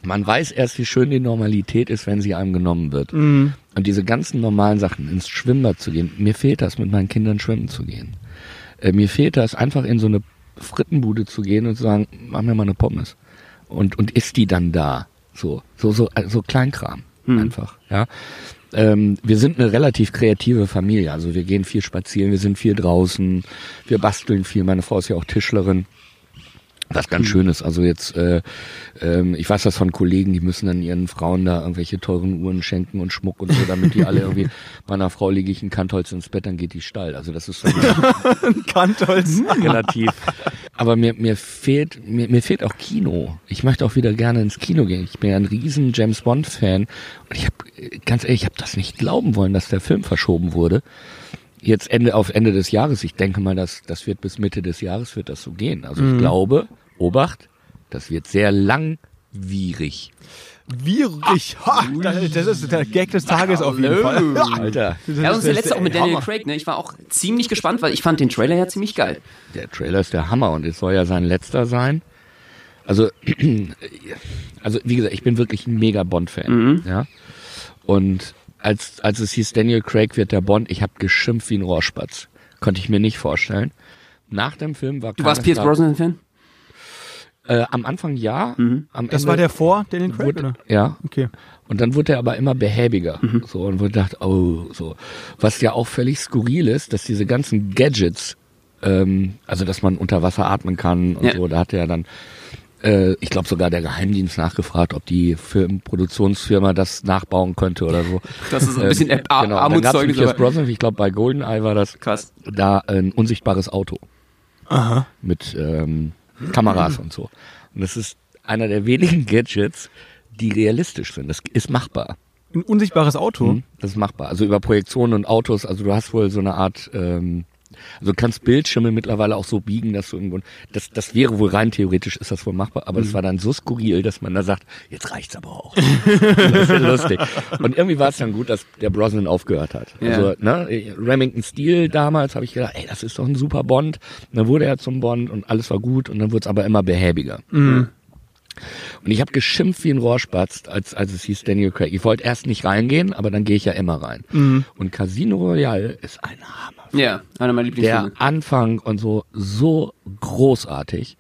man weiß erst, wie schön die Normalität ist, wenn sie einem genommen wird. Mhm. Und diese ganzen normalen Sachen, ins Schwimmbad zu gehen, mir fehlt das, mit meinen Kindern schwimmen zu gehen. Äh, mir fehlt das, einfach in so eine Frittenbude zu gehen und zu sagen, mach mir mal eine Pommes. Und, und isst die dann da. So, so, so, äh, so Kleinkram. Einfach, ja. Ähm, wir sind eine relativ kreative Familie. Also wir gehen viel spazieren, wir sind viel draußen, wir basteln viel. Meine Frau ist ja auch Tischlerin. Was ganz schön ist. Also jetzt, äh, ähm, ich weiß das von Kollegen, die müssen dann ihren Frauen da irgendwelche teuren Uhren schenken und Schmuck und so, damit die alle irgendwie, meiner Frau lege ich ein Kantholz ins Bett, dann geht die steil. Also das ist so Kantholz. relativ. Aber mir, mir fehlt, mir, mir fehlt auch Kino. Ich möchte auch wieder gerne ins Kino gehen. Ich bin ja ein riesen James Bond Fan und ich habe ganz ehrlich, ich habe das nicht glauben wollen, dass der Film verschoben wurde. Jetzt Ende auf Ende des Jahres. Ich denke mal, dass das wird bis Mitte des Jahres wird das so gehen. Also ich glaube, Obacht, das wird sehr langwierig. Wierig. Ha, das, das ist der Gag des Tages auf jeden Fall. Alter, Ja, das ist der letzte auch mit Daniel Hammer. Craig, ne? Ich war auch ziemlich gespannt, weil ich fand den Trailer ja ziemlich geil. der Trailer ist der Hammer und es soll ja sein letzter sein. Also, also wie gesagt, ich bin wirklich ein mega Bond-Fan. Ja. Und als, als es hieß, Daniel Craig wird der Bond, ich habe geschimpft wie ein Rohrspatz. Konnte ich mir nicht vorstellen. Nach dem Film war Du warst Pierce Brosnan-Fan? Äh, am Anfang ja. Am Das Ende war der vor Daniel Craig, wurde, oder? Ja. Okay. Und dann wurde er aber immer behäbiger. So, und wurde gedacht, oh, so. Was ja auch völlig skurril ist, dass diese ganzen Gadgets, ähm, also dass man unter Wasser atmen kann und Ja. so, da hat er dann, äh, ich glaube sogar der Geheimdienst nachgefragt, ob die Filmproduktionsfirma das nachbauen könnte oder so. Das ist ein bisschen Ähm, Ar- genau. Armutszeugnis, Brosnan, ich glaube bei Goldeneye war das Krass. da ein unsichtbares Auto Aha. mit ähm, Kameras und so. Und das ist einer der wenigen Gadgets, die realistisch sind. Das ist machbar. Ein unsichtbares Auto. Mhm, Das ist machbar. Also über Projektionen und Autos, also du hast wohl so eine Art, ähm, also du kannst Bildschirme mittlerweile auch so biegen, dass du irgendwo, das, das wäre wohl rein theoretisch, ist das wohl machbar, aber das war dann so skurril, dass man da sagt, jetzt reicht's aber auch. das ist lustig. Und irgendwie war es dann gut, dass der Brosnan aufgehört hat. Ja. Also, ne, Remington Steel damals habe ich gedacht, ey, das ist doch ein super Bond. Und dann wurde er zum Bond und alles war gut und dann wurde es aber immer behäbiger. Und ich habe geschimpft wie ein Rohrspatz, als, als es hieß Daniel Craig. Ich wollte erst nicht reingehen, aber dann gehe ich ja immer rein. Und Casino Royale ist ein Hammer. Ja, einer meiner Lieblingsfilme. Der Anfang und so, so großartig.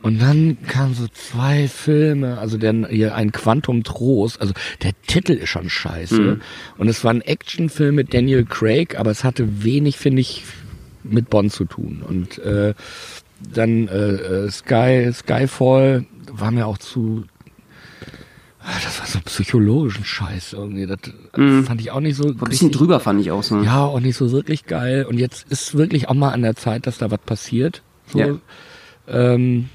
Und dann kamen so zwei Filme, also der, hier ein Quantum Trost, also der Titel ist schon scheiße. Und es war ein Actionfilm mit Daniel Craig, aber es hatte wenig, finde ich, mit Bond zu tun. Und äh, dann äh, äh, Sky, Skyfall war mir auch zu Ah, das war so psychologischen Scheiß irgendwie. Das fand ich auch nicht so. War ein bisschen drüber, fand ich auch so. Ja, auch nicht so wirklich geil. Und jetzt ist wirklich auch mal an der Zeit, dass da was passiert. So. Ja. Ähm,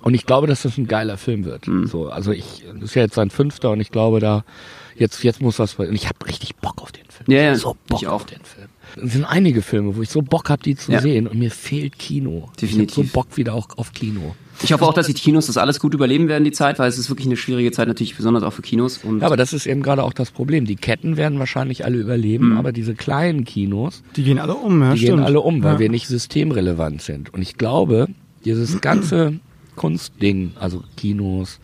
und ich glaube, dass das ein geiler Film wird. Mhm. So, also ich, das ist ja jetzt sein fünfter und ich glaube, da jetzt jetzt muss was. Und ich habe richtig Bock auf den Film. Ja, ja, so Bock ich auf auch. den Film. Es sind einige Filme, wo ich so Bock habe, die zu Ja. sehen und mir fehlt Kino. Ich Definitiv. hab so Bock wieder auch auf Kino. Ich hoffe auch, dass die Kinos das alles gut überleben werden, die Zeit, weil es ist wirklich eine schwierige Zeit, natürlich besonders auch für Kinos. Und Ja, aber das ist eben gerade auch das Problem. Die Ketten werden wahrscheinlich alle überleben, aber diese kleinen Kinos, Die gehen alle um, ja, die stimmt. gehen alle um, weil ja. wir nicht systemrelevant sind. Und ich glaube, dieses ganze Kunstding, also Kinos,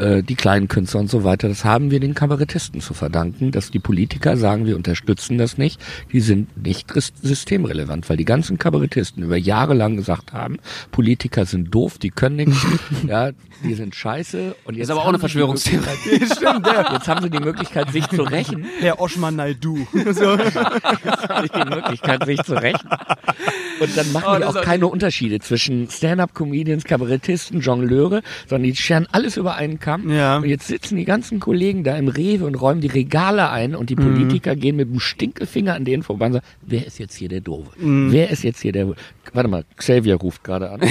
äh, die kleinen Künstler und so weiter, das haben wir den Kabarettisten zu verdanken, dass die Politiker sagen, wir unterstützen das nicht, die sind nicht systemrelevant, weil die ganzen Kabarettisten über Jahre lang gesagt haben, Politiker sind doof, die können nichts, ja, die sind scheiße und jetzt ist aber auch haben eine sie Verschwörungstheorie. Stimmt, ja. Jetzt haben sie die Möglichkeit, sich zu rächen. Herr Oschmann Naidu. so. habe ich die Möglichkeit, sich zu rächen. Und dann machen Oh, die auch- keine Unterschiede zwischen Stand-up-Comedians, Kabarettisten, Jongleure, sondern die scheren alles über einen Kamm. Ja. Und jetzt sitzen die ganzen Kollegen da im Rewe und räumen die Regale ein und die Mhm. Politiker gehen mit dem Stinkefinger an denen vorbei und sagen, wer ist jetzt hier der Doofe? Mhm. Wer ist jetzt hier der... Warte mal, Xavier ruft gerade an.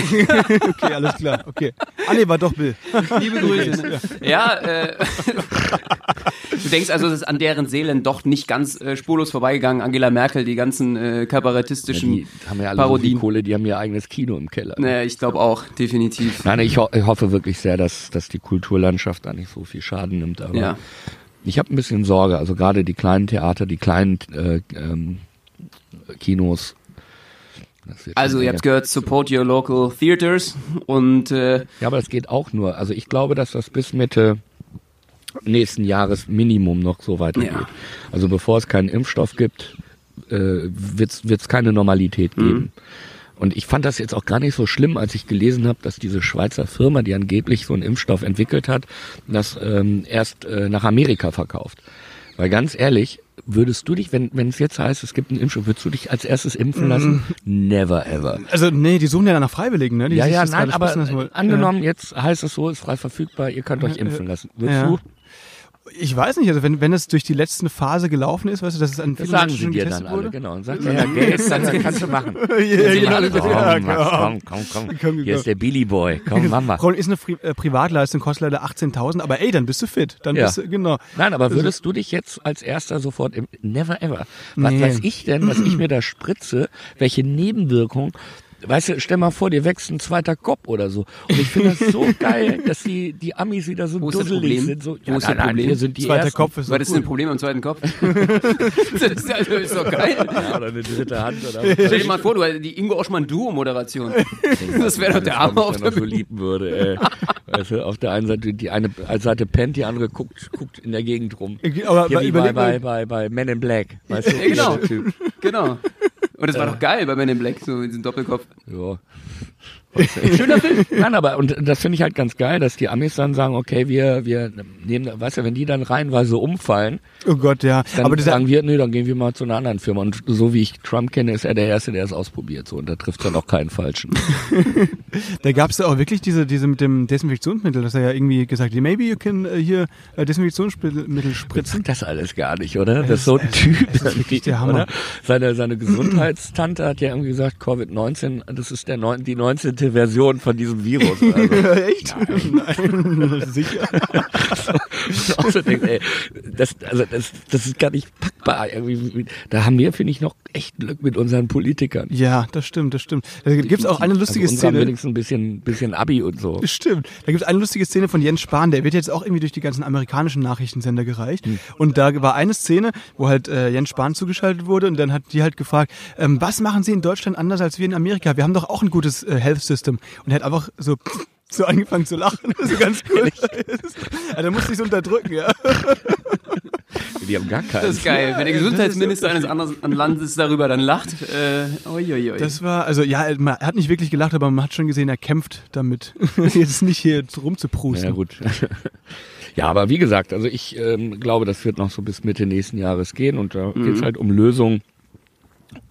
Okay, alles klar. Okay. Ah nee, war doch Bill. Liebe Grüße. ja, äh, du denkst also, es ist an deren Seelen doch nicht ganz äh, spurlos vorbeigegangen. Angela Merkel, die ganzen äh, kabarettistischen die haben ja alle so Parodien. Kohle, die haben ihr eigenes Kino im Keller. naja, ich glaube auch, definitiv. Nein, ich, ho ich hoffe wirklich sehr, dass, dass die Kulturlandschaft da nicht so viel Schaden nimmt. Aber Ja. ich habe ein bisschen Sorge. Also gerade die kleinen Theater, die kleinen äh, ähm, Kinos. Also, ihr habt gehört, support your local theaters und äh, Ja, aber das geht auch nur. Also ich glaube, dass das bis Mitte nächsten Jahres Minimum noch so weitergeht. Ja. Also bevor es keinen Impfstoff gibt, äh, wird es keine Normalität Mhm. Und ich fand das jetzt auch gar nicht so schlimm, als ich gelesen habe, dass diese Schweizer Firma, die angeblich so einen Impfstoff entwickelt hat, das ähm, erst äh, nach Amerika verkauft. Weil ganz ehrlich, würdest du dich, wenn wenn es jetzt heißt, es gibt einen Impfstoff, würdest du dich als erstes impfen lassen? Never ever. Also nee, die suchen ja nach Freiwilligen, ne? Die Ja, ja, nein, aber äh, angenommen, jetzt heißt es so, ist frei verfügbar, ihr könnt euch impfen lassen. Würdest ja. du? Ja. Ich weiß nicht, also wenn, wenn es durch die letzten Phase gelaufen ist, weißt du, dass es an Das vielen sagen Menschen sie dir dann alle, wurde? genau. Und sagt der Herr Gates, dann kannst du machen. Ja, genau, Alle, das- komm, ja, Max, komm, komm, komm. Komm, komm. Hier ist der Billy Boy. Komm, mach mal. Frauen ist eine Pri äh, Privatleistung, kostet leider 18.000, aber ey, dann bist du fit. Dann Ja. bist du, genau. Nein, aber würdest du dich jetzt als erster sofort im Never ever. Was Nee. weiß ich denn, was ich mir da spritze, welche Nebenwirkungen Weißt du, stell mal vor, dir wächst ein zweiter Kopf oder so. Und ich finde das so geil, dass die, die Amis wieder so Wo ist das dusselig Problem? sind. So, Wo ist das Problem? wir sind die Zweiter Ersten. Kopf ist was ist doch denn ein cool. Problem am zweiten Kopf? das ist, also, ist doch geil. Ja, oder eine dritte Hand oder Stell dir mal vor, du hast die Ingo Oschmann Duo-Moderation. Das wäre doch der ich auf der so lieben würde, ey. Weißt du, auf der einen Seite, die eine Seite pennt, die andere guckt, guckt in der Gegend rum. Aber Hier wie bei, bei, bei, bei Men in Black. Weißt du, Ja, genau. dieser Typ. Genau. Und das war doch geil bei Men in Black, so mit diesem Doppelkopf. Ja. Schöner Film. Nein, aber und das finde ich halt ganz geil, dass die Amis dann sagen, okay, wir wir nehmen, weißt du, wenn die dann reihenweise umfallen, oh Gott, ja. dann aber sagen wir, nee, dann gehen wir mal zu einer anderen Firma. Und so wie ich Trump kenne, ist er der Erste, der es ausprobiert. So und da trifft er noch keinen falschen. da gab es ja auch wirklich diese, diese mit dem Desinfektionsmittel, dass er ja irgendwie gesagt hat, maybe you can äh, hier äh, Desinfektionsmittel spritzen. Das alles gar nicht, oder? Das ist so ein Typ, wirklich der Hammer. oder? Seine, seine Gesundheitstante hat ja irgendwie gesagt, Covid-19, das ist der neun, die 19. Version von diesem Virus. Also, Echt? Nein. Sicher. auch so denkt, ey, das, also das, das ist gar nicht packbar. Irgendwie. Da haben wir, finde ich, noch echt Glück mit unseren Politikern. Ja, das stimmt, das stimmt. Da gibt es auch eine lustige also Szene. wenigstens ein bisschen, bisschen Abi und so. Stimmt. Da gibt es eine lustige Szene von Jens Spahn, der wird jetzt auch irgendwie durch die ganzen amerikanischen Nachrichtensender gereicht. Hm. Und da war eine Szene, wo halt äh, Jens Spahn zugeschaltet wurde und dann hat die halt gefragt, ähm, was machen Sie in Deutschland anders als wir in Amerika? Wir haben doch auch ein gutes äh, Health System. Und er hat einfach so so angefangen zu lachen. Das ist ganz cool. ja, da musste ich so unterdrücken, ja. Die haben gar keinen. Das ist geil. Wenn der Gesundheitsminister eines anderen Landes darüber dann lacht. Äh, oi, oi, oi. Das war, also ja, man hat nicht wirklich gelacht, aber man hat schon gesehen, er kämpft damit. Jetzt nicht hier rumzuprusten. Ja, gut. Ja, aber wie gesagt, also ich ähm, glaube, das wird noch so bis Mitte nächsten Jahres gehen und da Mhm. geht's halt um Lösungen.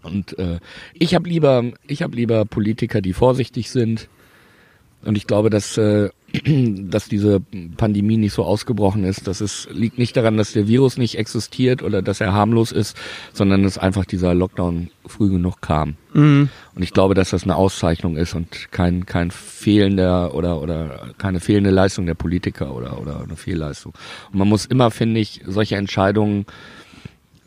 Und äh, ich habe lieber, ich habe lieber Politiker, die vorsichtig sind. Und ich glaube, dass, äh, dass diese Pandemie nicht so ausgebrochen ist. Das ist, liegt nicht daran, dass der Virus nicht existiert oder dass er harmlos ist, sondern dass einfach dieser Lockdown früh genug kam. Und ich glaube, dass das eine Auszeichnung ist und kein, kein fehlender oder, oder keine fehlende Leistung der Politiker oder, oder eine Fehlleistung. Und man muss immer, finde ich, solche Entscheidungen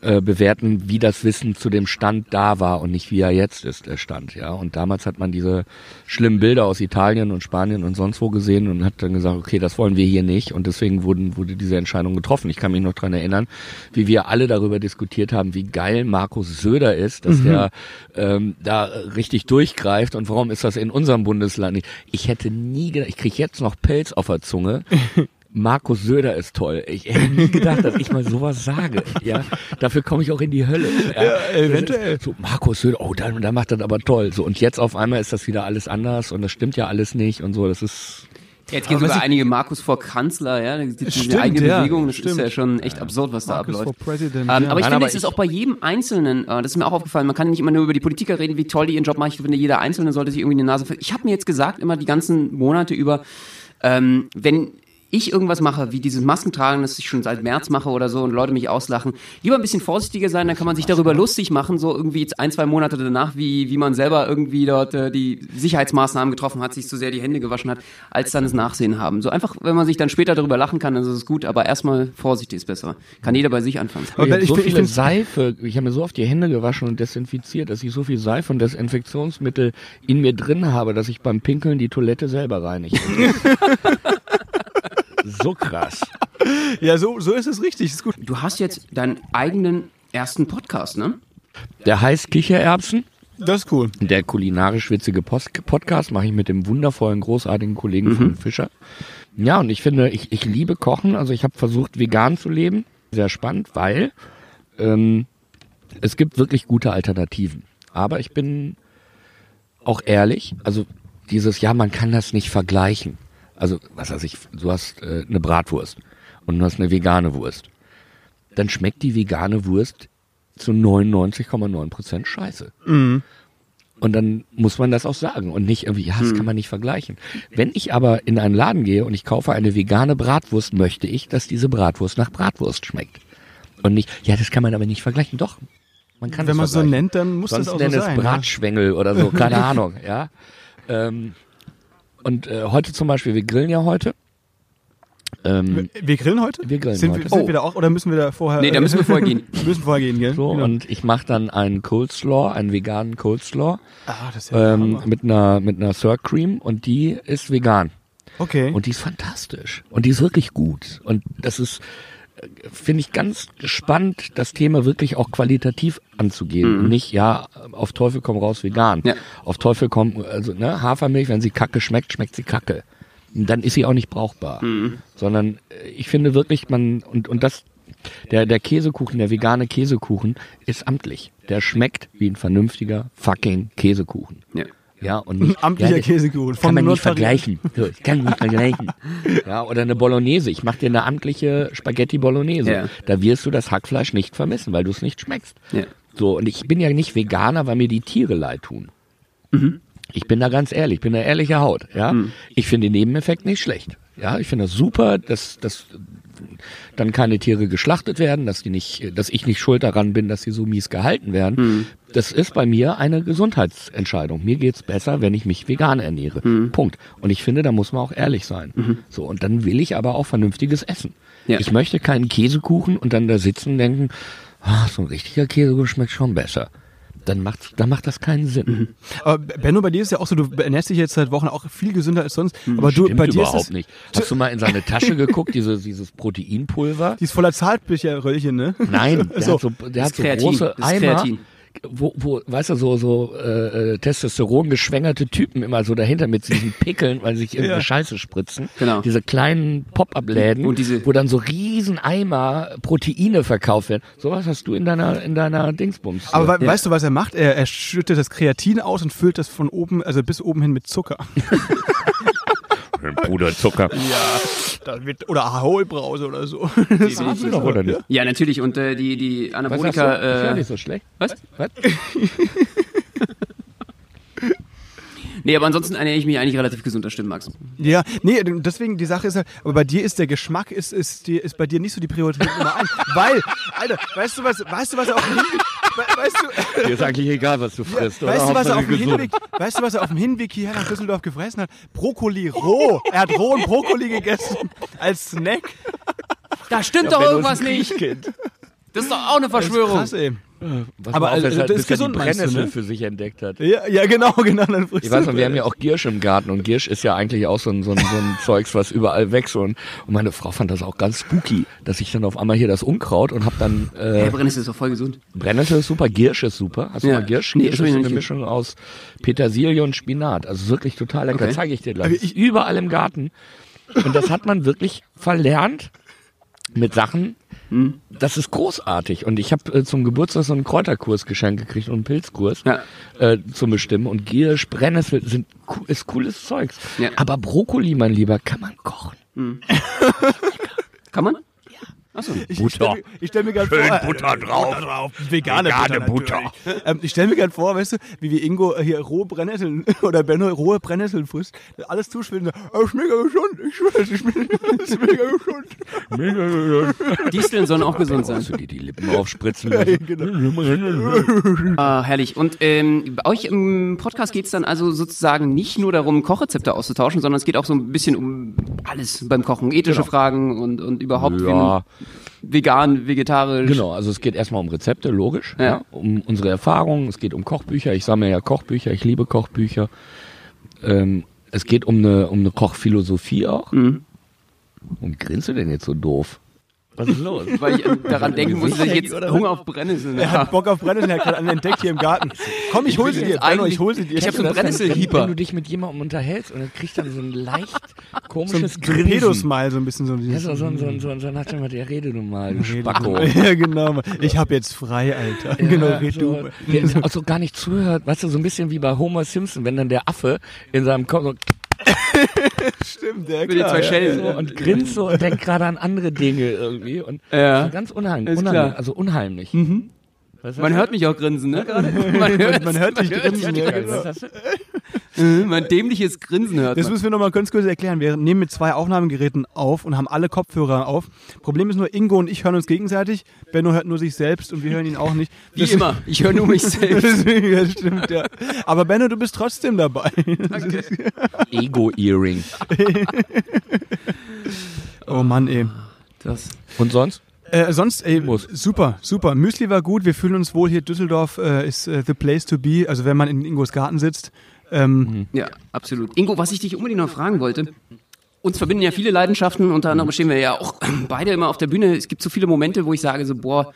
äh, bewerten, wie das Wissen zu dem Stand da war und nicht wie er jetzt ist, der Stand, ja. Und damals hat man diese schlimmen Bilder aus Italien und Spanien und sonst wo gesehen und hat dann gesagt, okay, das wollen wir hier nicht und deswegen wurden, wurde diese Entscheidung getroffen. Ich kann mich noch dran erinnern, wie wir alle darüber diskutiert haben, wie geil Markus Söder ist, dass der ähm, da richtig durchgreift und warum ist das in unserem Bundesland nicht. Ich hätte nie gedacht, ich kriege jetzt noch Pelz auf der Zunge. Markus Söder ist toll. Ich hätte nie gedacht, dass ich mal sowas sage. Ja, dafür komme ich auch in die Hölle. Ja, eventuell. So Markus Söder, oh, da, da macht das aber toll. So und jetzt auf einmal ist das wieder alles anders und das stimmt ja alles nicht und so. Das ist Jetzt gehen sogar einige Markus vor Kanzler, ja, diese Stimmt, eigene ja, Bewegung, das stimmt. ist ja schon echt absurd, was da Markus abläuft. for President, ähm, ja. Aber ich Nein, finde, aber es ist auch bei jedem Einzelnen, äh, das ist mir auch aufgefallen, man kann nicht immer nur über die Politiker reden, wie toll die ihren Job machen. Ich finde, jeder Einzelne sollte sich irgendwie eine Nase... Ich habe mir jetzt gesagt, immer die ganzen Monate über, ähm, wenn ich irgendwas mache, wie dieses Maskentragen, das ich schon seit März mache oder so und Leute mich auslachen, lieber ein bisschen vorsichtiger sein, dann kann man sich darüber lustig machen, so irgendwie jetzt ein, zwei Monate danach, wie, wie man selber irgendwie dort äh, die Sicherheitsmaßnahmen getroffen hat, sich so sehr die Hände gewaschen hat, als dann das Nachsehen haben. So einfach, wenn man sich dann später darüber lachen kann, dann ist es gut, aber erstmal vorsichtig ist besser. Kann jeder bei sich anfangen. Aber ich hab ich so find's- Seife, ich habe mir so oft die Hände gewaschen und desinfiziert, dass ich so viel Seife und Desinfektionsmittel in mir drin habe, dass ich beim Pinkeln die Toilette selber reinige. so krass. Ja, so, so ist es richtig. Ist gut. Du hast jetzt deinen eigenen ersten Podcast, ne? Der heißt Kichererbsen. Das ist cool. Der kulinarisch witzige Post Podcast mache ich mit dem wundervollen, großartigen Kollegen von Fischer. Ja, und ich finde, ich, ich liebe Kochen. Also ich habe versucht, vegan zu leben. Sehr spannend, weil ähm, es gibt wirklich gute Alternativen. Aber ich bin auch ehrlich, also dieses, ja, man kann das nicht vergleichen. Also, was weiß ich, du hast äh, eine Bratwurst und du hast eine vegane Wurst. Dann schmeckt die vegane Wurst zu 99,9 Prozent scheiße. Und dann muss man das auch sagen und nicht irgendwie, ja, das kann man nicht vergleichen. Wenn ich aber in einen Laden gehe und ich kaufe eine vegane Bratwurst, möchte ich, dass diese Bratwurst nach Bratwurst schmeckt. Und nicht, ja, das kann man aber nicht vergleichen. Doch, man kann Wenn man so nennt, dann muss Sonst das auch so nenn es sein. ja. Bratschwengel oder so, keine Ahnung, ja. Ähm, und äh, heute zum Beispiel, wir grillen ja heute. Ähm, Wir grillen heute? Wir grillen sind, heute. Wir, sind Oh. wir da auch oder müssen wir da vorher? Nee, da müssen wir vorher gehen. wir müssen vorher gehen, gell? so, Genau. und ich mache dann einen Coleslaw, einen veganen Coleslaw ah, das ist ja ähm, Hammer. mit einer mit einer Sour Cream und die ist vegan Okay. und die ist fantastisch und die ist wirklich gut und das ist finde ich ganz spannend, das Thema wirklich auch qualitativ anzugehen. Und Nicht, ja, auf Teufel komm raus vegan. Ja. Auf Teufel komm, also ne, Hafermilch, wenn sie kacke schmeckt, schmeckt sie kacke. Dann ist sie auch nicht brauchbar. Sondern äh, ich finde wirklich, man, und, und das, der, der Käsekuchen, der vegane Käsekuchen ist amtlich. Der schmeckt wie ein vernünftiger fucking Käsekuchen. Ja. Ja, und nicht, amtlicher ja, Käsekuchen. Kann man nicht vergleichen. So, ich kann nicht vergleichen. Ja, oder eine Bolognese. Ich mache dir eine amtliche Spaghetti Bolognese. Ja. Da wirst du das Hackfleisch nicht vermissen, weil du es nicht schmeckst. Ja. So, und ich bin ja nicht Veganer, weil mir die Tiere leid tun. Mhm. Ich bin da ganz ehrlich, ich bin da ehrliche Haut. Ja, ich finde den Nebeneffekt nicht schlecht. Ja, ich finde das super, dass, dass dann keine Tiere geschlachtet werden, dass die nicht, dass ich nicht schuld daran bin, dass sie so mies gehalten werden. Mhm. Das ist bei mir eine Gesundheitsentscheidung. Mir geht's besser, wenn ich mich vegan ernähre. Mhm. Punkt. Und ich finde, da muss man auch ehrlich sein. So, und dann will ich aber auch vernünftiges Essen. Ja. Ich möchte keinen Käsekuchen und dann da sitzen und denken, ah, so ein richtiger Käsekuchen schmeckt schon besser. Dann macht, dann macht das keinen Sinn. Mhm. Aber Benno, bei dir ist ja auch so, du ernährst dich jetzt seit Wochen auch viel gesünder als sonst. Aber du, Stimmt bei dir ist überhaupt es, nicht. Hast du mal in seine Tasche geguckt, diese, dieses Proteinpulver? die ist voller Zartbücherröllchen, ne? Nein, der So. hat so, der hat so Kreatin, große ist Eimer. Kreatin. Wo, wo, weißt du, so, so äh, äh, Testosteron geschwängerte Typen immer so dahinter mit diesen Pickeln, weil sie sich irgendeine Ja. Scheiße spritzen. Genau. Diese kleinen Pop-up-Läden, wo dann so riesen Eimer Proteine verkauft werden. Sowas hast du in deiner, in deiner Dingsbums. Aber we weißt du, was er macht? Er, er schüttet das Kreatin aus und füllt das von oben, also bis oben hin mit Zucker. Puderzucker. Da wird, oder Ahoi-Brause oder so. Das hast du doch, oder nicht? Ja, natürlich. Und äh, die, die Was hast du? Anabolika. Äh, nicht so schlecht. was? Was? Nee, aber ansonsten ernähre ich mich eigentlich relativ gesund, das stimmt, Max. Ja, nee, deswegen die Sache ist ja, aber bei dir ist der Geschmack ist ist die, ist bei dir nicht so die Priorität Nummer eins, weil Alter, weißt du was, weißt du was er auf dem Hinweg, weißt du, Dir ist eigentlich egal, was du frisst, oder? weißt du was er auf dem. Hinweg, weißt du was er auf dem Hinweg hierher nach Düsseldorf gefressen hat? Brokkoli roh. Er hat rohen Brokkoli gegessen als Snack. Da stimmt Ja, doch ist irgendwas nicht. Das ist doch auch eine Verschwörung. Krass, ey. Was Aber also, dass er, das ist gesund, die meinst du, Brennnessel ne? für sich entdeckt hat. Ja, ja, genau, genau. Dann Ich weiß noch, wir haben ja auch Giersch im Garten und Giersch ist ja eigentlich auch so ein, so ein, so ein Zeugs, was überall wächst und, und meine Frau fand das auch ganz spooky, dass ich dann auf einmal hier das Unkraut und hab dann Hey, äh, Brennnessel ist doch voll gesund. Brennnessel ist super, Giersch ist super. Hast du Ja. mal Giersch? Nee, Giersch ist eine. Mischung aus Petersilie und Spinat. Also wirklich total lecker. Okay. Zeige ich dir gleich. ich- überall im Garten. Und das hat man wirklich verlernt mit Sachen. Hm. Das ist großartig. Und ich habe äh, zum Geburtstag so einen Kräuterkurs geschenkt gekriegt und einen Pilzkurs Ja. äh, zum Bestimmen. Und Giersch, Brennnessel sind ist cooles Zeugs. Ja. Aber Brokkoli, mein Lieber, kann man kochen. Kann man? Achso. Ich, Butter. ich stelle mir, ich stell mir gerade vor, Schön äh, Butter drauf. Butter drauf. Vegane, Vegane Butter. natürlich. Ähm, ich stelle mir gerade vor, weißt du, wie wir Ingo hier rohe Brennnesseln oder Benno rohe Brennnesseln frisst, alles zuschwillen. Oh, ist mega gesund. Ich schwöre, ist mega, ist mega gesund. Mega gesund. Disteln sollen auch gesund sein. Du dir die Lippen aufspritzen Ja, genau. Ah, herrlich. Und ähm, bei euch im Podcast geht es dann also sozusagen nicht nur darum, Kochrezepte auszutauschen, sondern es geht auch so ein bisschen um alles beim Kochen. Ethische Fragen und, und überhaupt Ja, vegan, vegetarisch. genau. Also es geht erstmal um Rezepte, logisch. Ja. Ja. Um unsere Erfahrungen. Es geht um Kochbücher. Ich sammle ja Kochbücher. Ich liebe Kochbücher. Ähm, es geht um eine, um eine Kochphilosophie auch. Mhm. Und grinst du denn jetzt so doof? Was ist los? Weil ich äh, daran denken muss, dass ich jetzt Oder? Hunger auf Brennnesseln Er habe. hat Bock auf Brennnesseln, er hat gerade einen entdeckt hier im Garten. Komm, ich hol sie dir. Benno, ich hol sie dir. Ich hab so einen Brennnesselhieber. Wenn du dich mit jemandem unterhältst und er kriegt dann so ein leicht so ein, komisches so ein. Pedosmile, so ein bisschen so. Ja, dieses- so, so, so, so, so nach dem Motto, ja, rede du mal, du Spacko. Ja, genau. Ich habe jetzt frei, Alter. genau, red so, du. der auch so gar nicht zuhört, weißt du, so ein bisschen wie bei Homer Simpson, wenn dann der Affe in seinem Kopf so, Stimmt, ja, Mit den zwei Schellen. so und grinst so und denkt gerade an andere Dinge irgendwie und Ja. ganz unheimlich, unheimlich also unheimlich. Was Man hört mich auch grinsen, ne? Man hört, Man hört dich grinsen, mein dämliches Grinsen hört Das man. müssen wir nochmal ganz kurz erklären. Wir nehmen mit zwei Aufnahmegeräten auf und haben alle Kopfhörer auf. Problem ist nur, Ingo und ich hören uns gegenseitig. Benno hört nur sich selbst und wir hören ihn auch nicht. Wie Das- immer. Ich höre nur mich selbst. Deswegen, ja, stimmt, ja. Aber Benno, du bist trotzdem dabei. Ego-Earring. Oh Mann, ey. Das. Und sonst? Äh, sonst, ey, Muss. super, super. Müsli war gut. Wir fühlen uns wohl hier. Düsseldorf äh, ist äh, the place to be. Also wenn man in Ingos Garten sitzt. Ähm, Ja, absolut. Ingo, was ich dich unbedingt noch fragen wollte. Uns verbinden ja viele Leidenschaften, unter anderem stehen wir ja auch beide immer auf der Bühne. Es gibt so viele Momente, wo ich sage so, boah,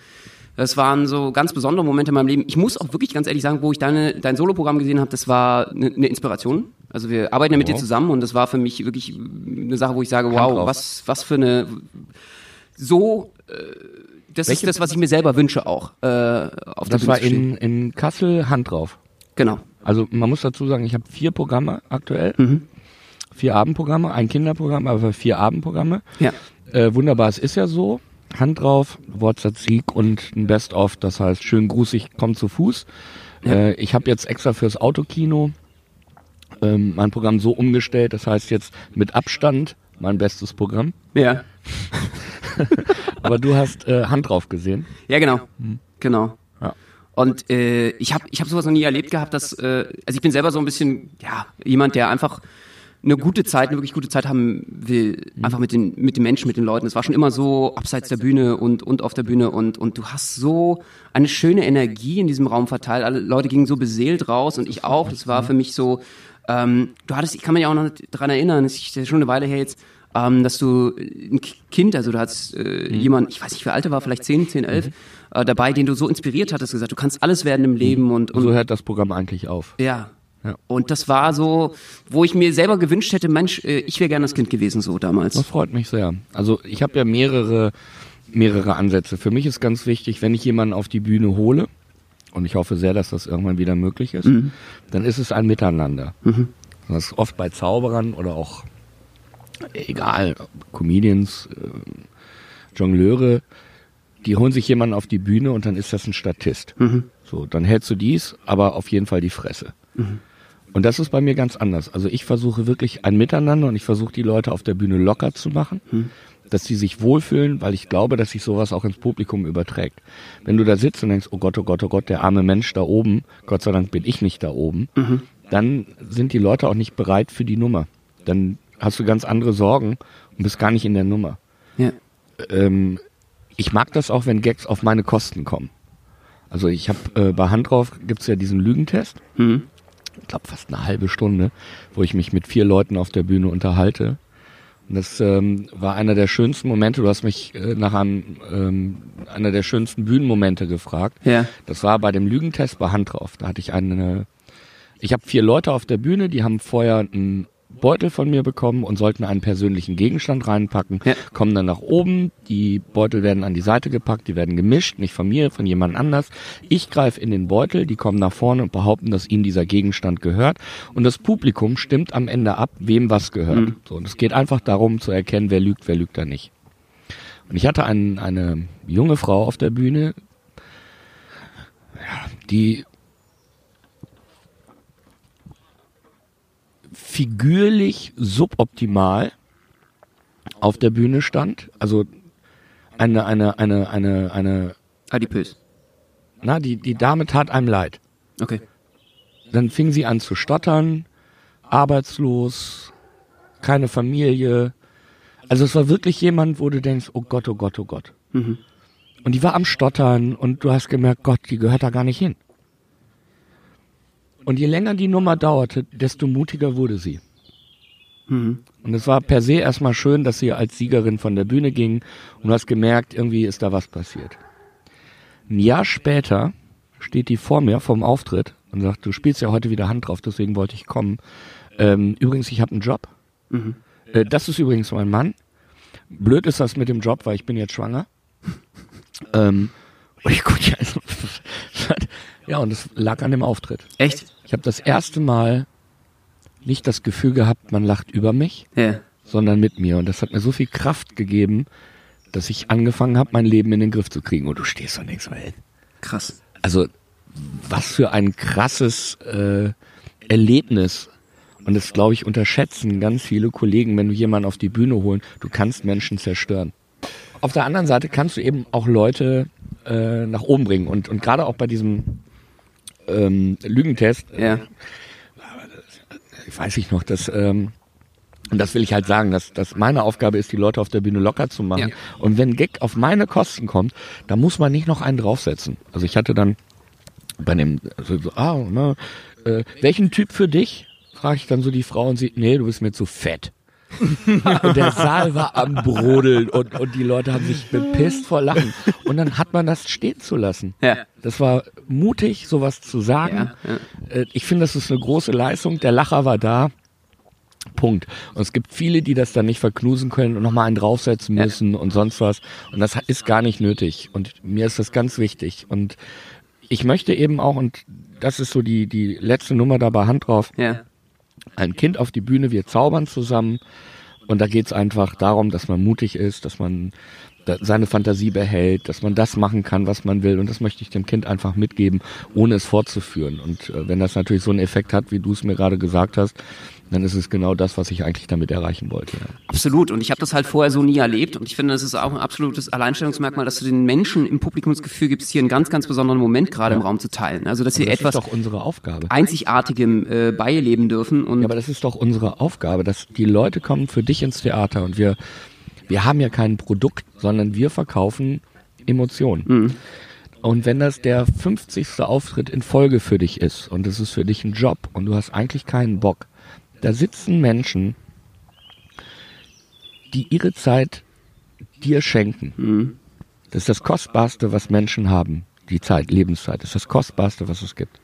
das waren so ganz besondere Momente in meinem Leben. Ich muss auch wirklich ganz ehrlich sagen, wo ich deine, dein Soloprogramm gesehen habe, das war eine ne Inspiration. Also wir arbeiten ja mit dir zusammen und das war für mich wirklich eine Sache, wo ich sage, wow, drauf. was, was für eine, so, äh, das ist Welche- das, was ich mir selber wünsche auch, äh, auf der Das Bühne war in, in Kassel Hand drauf. Genau. Also man muss dazu sagen, ich habe vier Programme aktuell. Vier Abendprogramme, ein Kinderprogramm, aber vier Abendprogramme. Ja. Äh, wunderbar, es ist ja so. Hand drauf, Wortsatz Sieg und ein Best-of, das heißt schön grußig, kommt zu Fuß. Äh, ich habe jetzt extra fürs Autokino ähm, mein Programm so umgestellt, das heißt jetzt mit Abstand mein bestes Programm. Ja. Aber du hast äh, Hand drauf gesehen. Ja, genau. Genau. Und äh, ich habe ich hab sowas noch nie erlebt gehabt, dass, äh, also ich bin selber so ein bisschen, ja, jemand, der einfach eine gute Zeit, eine wirklich gute Zeit haben will, einfach mit den, mit den Menschen, mit den Leuten. Es war schon immer so abseits der Bühne und, und auf der Bühne und, und du hast so eine schöne Energie in diesem Raum verteilt. Alle Leute gingen so beseelt raus und ich auch. Das war für mich so, ähm, du hattest, ich kann mich auch noch dran erinnern, es ist schon eine Weile her jetzt, ähm, dass du ein K- Kind, also du hast äh, jemand, ich weiß nicht, wie alt er war, vielleicht 10, 10, 11, äh, dabei, den du so inspiriert hattest, gesagt, du kannst alles werden im Leben und, und So hört das Programm eigentlich auf. ja. Ja. Und das war so, wo ich mir selber gewünscht hätte, Mensch, äh, ich wäre gerne das Kind gewesen so damals. Das freut mich sehr. Also ich habe ja mehrere, mehrere Ansätze. Für mich ist ganz wichtig, wenn ich jemanden auf die Bühne hole, und ich hoffe sehr, dass das irgendwann wieder möglich ist, dann ist es ein Miteinander. Das ist oft bei Zauberern oder auch, egal, Comedians, äh, Jongleure, die holen sich jemanden auf die Bühne und dann ist das ein Statist. So, dann hältst du dies, aber auf jeden Fall die Fresse. Und das ist bei mir ganz anders. Also ich versuche wirklich ein Miteinander und ich versuche die Leute auf der Bühne locker zu machen, dass sie sich wohlfühlen, weil ich glaube, dass sich sowas auch ins Publikum überträgt. Wenn du da sitzt und denkst, oh Gott, oh Gott, oh Gott, der arme Mensch da oben, Gott sei Dank bin ich nicht da oben, dann sind die Leute auch nicht bereit für die Nummer. Dann hast du ganz andere Sorgen und bist gar nicht in der Nummer. Ja. Ähm, ich mag das auch, wenn Gags auf meine Kosten kommen. Also ich habe äh, bei Hand drauf gibt's ja diesen Lügentest Mhm. ich glaube fast eine halbe Stunde, wo ich mich mit vier Leuten auf der Bühne unterhalte. Und das ähm, war einer der schönsten Momente. Du hast mich äh, nach einem ähm, einer der schönsten Bühnenmomente gefragt. Ja. Das war bei dem Lügentest bei Hand drauf. Da hatte ich eine. Ich habe vier Leute auf der Bühne, die haben vorher einen Beutel von mir bekommen und sollten einen persönlichen Gegenstand reinpacken, Ja. kommen dann nach oben, die Beutel werden an die Seite gepackt, die werden gemischt, nicht von mir, von jemand anders. Ich greife in den Beutel, die kommen nach vorne und behaupten, dass ihnen dieser Gegenstand gehört und das Publikum stimmt am Ende ab, wem was gehört. So, und es geht einfach darum zu erkennen, wer lügt, wer lügt da nicht. Und ich hatte ein, eine junge Frau auf der Bühne, die figürlich suboptimal auf der Bühne stand. Also eine, eine, eine, eine, eine, Adipös. na, die, die Dame tat einem leid. Okay. Dann fing sie an zu stottern, arbeitslos, keine Familie. Also es war wirklich jemand, wo du denkst, oh Gott, oh Gott, oh Gott. Mhm. Und die war am Stottern und du hast gemerkt, Gott, die gehört da gar nicht hin. Und je länger die Nummer dauerte, desto mutiger wurde sie. Mhm. Und es war per se erstmal schön, dass sie als Siegerin von der Bühne ging und du hast gemerkt, irgendwie ist da was passiert. Ein Jahr später steht die vor mir vom Auftritt und sagt, du spielst ja heute wieder Hand drauf, deswegen wollte ich kommen. Ähm, übrigens, ich habe einen Job. Äh, das ist übrigens mein Mann. Blöd ist das mit dem Job, weil ich bin jetzt schwanger. ähm, und ich guck, ja, also, ja, und es lag an dem Auftritt. Echt? Ich habe das erste Mal nicht das Gefühl gehabt, man lacht über mich, Ja. sondern mit mir. Und das hat mir so viel Kraft gegeben, dass ich angefangen habe, mein Leben in den Griff zu kriegen. Und du stehst und denkst, ey, Krass. also was für ein krasses äh, Erlebnis. Und das, glaube ich, unterschätzen ganz viele Kollegen, wenn du jemanden auf die Bühne holen, du kannst Menschen zerstören. Auf der anderen Seite kannst du eben auch Leute äh, nach oben bringen. Und, und gerade auch bei diesem ähm, Lügentest, Ja. ich weiß ich noch, dass ähm, und das will ich halt sagen, dass, dass meine Aufgabe ist, die Leute auf der Bühne locker zu machen. Ja. Und wenn Gag auf meine Kosten kommt, da muss man nicht noch einen draufsetzen. Also ich hatte dann bei dem, also so, ah, ne, äh, welchen Typ für dich? Frage ich dann so die Frau und sie, nee, du bist mir zu fett. und der Saal war am Brodeln und, und die Leute haben sich bepisst vor Lachen. Und dann hat man das stehen zu lassen. Ja. Das war mutig, sowas zu sagen. Ja, Äh, Ich finde, das ist eine große Leistung. Der Lacher war da. Punkt. Und es gibt viele, die das dann nicht verknusen können und nochmal einen draufsetzen Ja. müssen und sonst was. Und das ist gar nicht nötig. Und mir ist das ganz wichtig. Und ich möchte eben auch, und das ist so die, die letzte Nummer da bei Hand drauf, Ja. Ein Kind auf die Bühne, wir zaubern zusammen. Und da geht's einfach darum, dass man mutig ist, dass man seine Fantasie behält, dass man das machen kann, was man will. Und das möchte ich dem Kind einfach mitgeben, ohne es fortzuführen. Und äh, wenn das natürlich so einen Effekt hat, wie du es mir gerade gesagt hast, dann ist es genau das, was ich eigentlich damit erreichen wollte. Ja. Absolut. Und ich habe das halt vorher so nie erlebt. Und ich finde, das ist auch ein absolutes Alleinstellungsmerkmal, dass du den Menschen im Publikum das Gefühl gibst, hier einen ganz, ganz besonderen Moment gerade im Raum zu teilen. Also, dass sie das etwas ist doch unsere Aufgabe. Einzigartigem äh, beileben dürfen. Und Ja, aber das ist doch unsere Aufgabe, dass die Leute kommen für dich ins Theater und wir, wir haben ja kein Produkt, sondern wir verkaufen Emotionen. Und wenn das der 50. Auftritt in Folge für dich ist und es ist für dich ein Job und du hast eigentlich keinen Bock, da sitzen Menschen, die ihre Zeit dir schenken. Das ist das Kostbarste, was Menschen haben. Die Zeit, Lebenszeit, das ist das Kostbarste, was es gibt.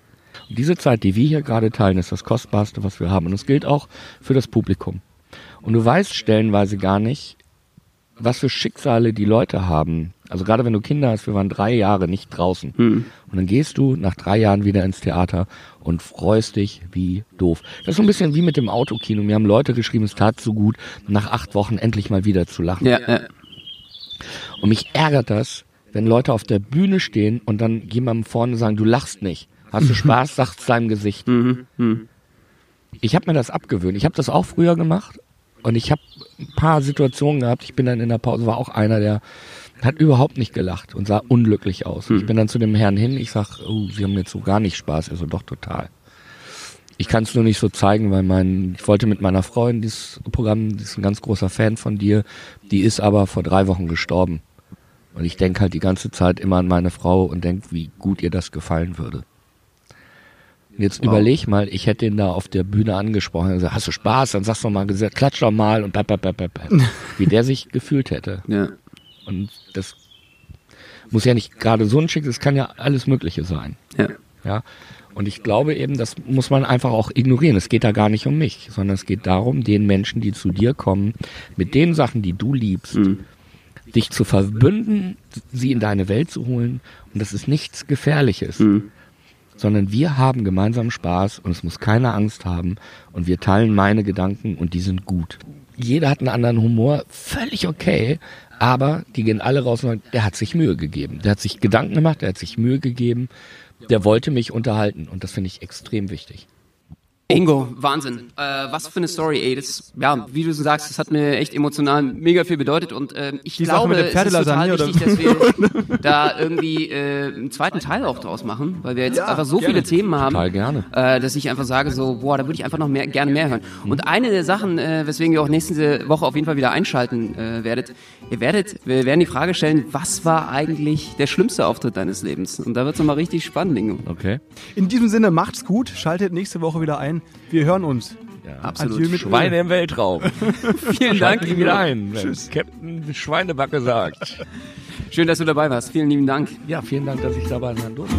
Und diese Zeit, die wir hier gerade teilen, ist das Kostbarste, was wir haben. Und das gilt auch für das Publikum. Und du weißt stellenweise gar nicht, was für Schicksale die Leute haben. Also gerade wenn du Kinder hast, wir waren drei Jahre nicht draußen. Und dann gehst du nach drei Jahren wieder ins Theater und freust dich wie doof. Das ist so ein bisschen wie mit dem Autokino. Mir haben Leute geschrieben, es tat so gut, nach acht Wochen endlich mal wieder zu lachen. Ja, ja. Und mich ärgert das, wenn Leute auf der Bühne stehen und dann jemandem vorne sagen, du lachst nicht. Hast du Spaß, sagt's seinem Gesicht. Ich habe mir das abgewöhnt. Ich habe das auch früher gemacht und ich habe ein paar Situationen gehabt. Ich bin dann in der Pause, war auch einer, der hat überhaupt nicht gelacht und sah unglücklich aus. Ich bin dann zu dem Herrn hin, ich sag, oh, Sie haben jetzt so gar nicht Spaß. Er so, doch, total. Ich kann es nur nicht so zeigen, weil mein, ich wollte mit meiner Frau in dieses Programm, die ist ein ganz großer Fan von dir, die ist aber vor drei Wochen gestorben. Und ich denke halt die ganze Zeit immer an meine Frau und denke, wie gut ihr das gefallen würde. Jetzt überleg mal, ich hätte ihn da auf der Bühne angesprochen und gesagt, hast du Spaß? Dann sagst du mal, gesagt, klatsch doch mal und bap, bap, bap, bap, wie der sich gefühlt hätte. ja. Und das muss ja nicht gerade so ein Schicksal, es kann ja alles Mögliche sein. ja. Ja. Und ich glaube eben, das muss man einfach auch ignorieren. Es geht da gar nicht um mich, sondern es geht darum, den Menschen, die zu dir kommen, mit den Sachen, die du liebst, dich zu verbünden, sie in deine Welt zu holen. Und das ist nichts Gefährliches, sondern wir haben gemeinsam Spaß und es muss keine Angst haben und wir teilen meine Gedanken und die sind gut. Jeder hat einen anderen Humor, völlig okay, aber die gehen alle raus und sagen, der hat sich Mühe gegeben. Der hat sich Gedanken gemacht, der hat sich Mühe gegeben, der wollte mich unterhalten und das finde ich extrem wichtig. Ingo, Wahnsinn. Äh, was für eine Story, ey. Das, ja, wie du so sagst, das hat mir echt emotional mega viel bedeutet und ähm, ich Die glaube, mit der es ist total wichtig, dass wir da irgendwie äh, einen zweiten Teil auch draus machen, weil wir jetzt Ja, einfach so gerne. viele Themen haben, Total gerne. Äh, dass ich einfach sage so, boah, da würde ich einfach noch mehr, gerne mehr hören. Und eine der Sachen, äh, weswegen ihr auch nächste Woche auf jeden Fall wieder einschalten äh, werdet, ihr werdet, wir werden die Frage stellen, was war eigentlich der schlimmste Auftritt deines Lebens? Und da wird's noch mal richtig spannend, Ingo. Okay. In diesem Sinne, macht's gut, schaltet nächste Woche wieder ein. Wir hören uns. Absolut. Adieu mit Schweine im Weltraum. Vielen Dank, Sie wieder ein, wenn Captain Schweinebacke sagt. Schön, dass du dabei warst. Vielen lieben Dank. Ja, vielen Dank, dass ich dabei sein durfte.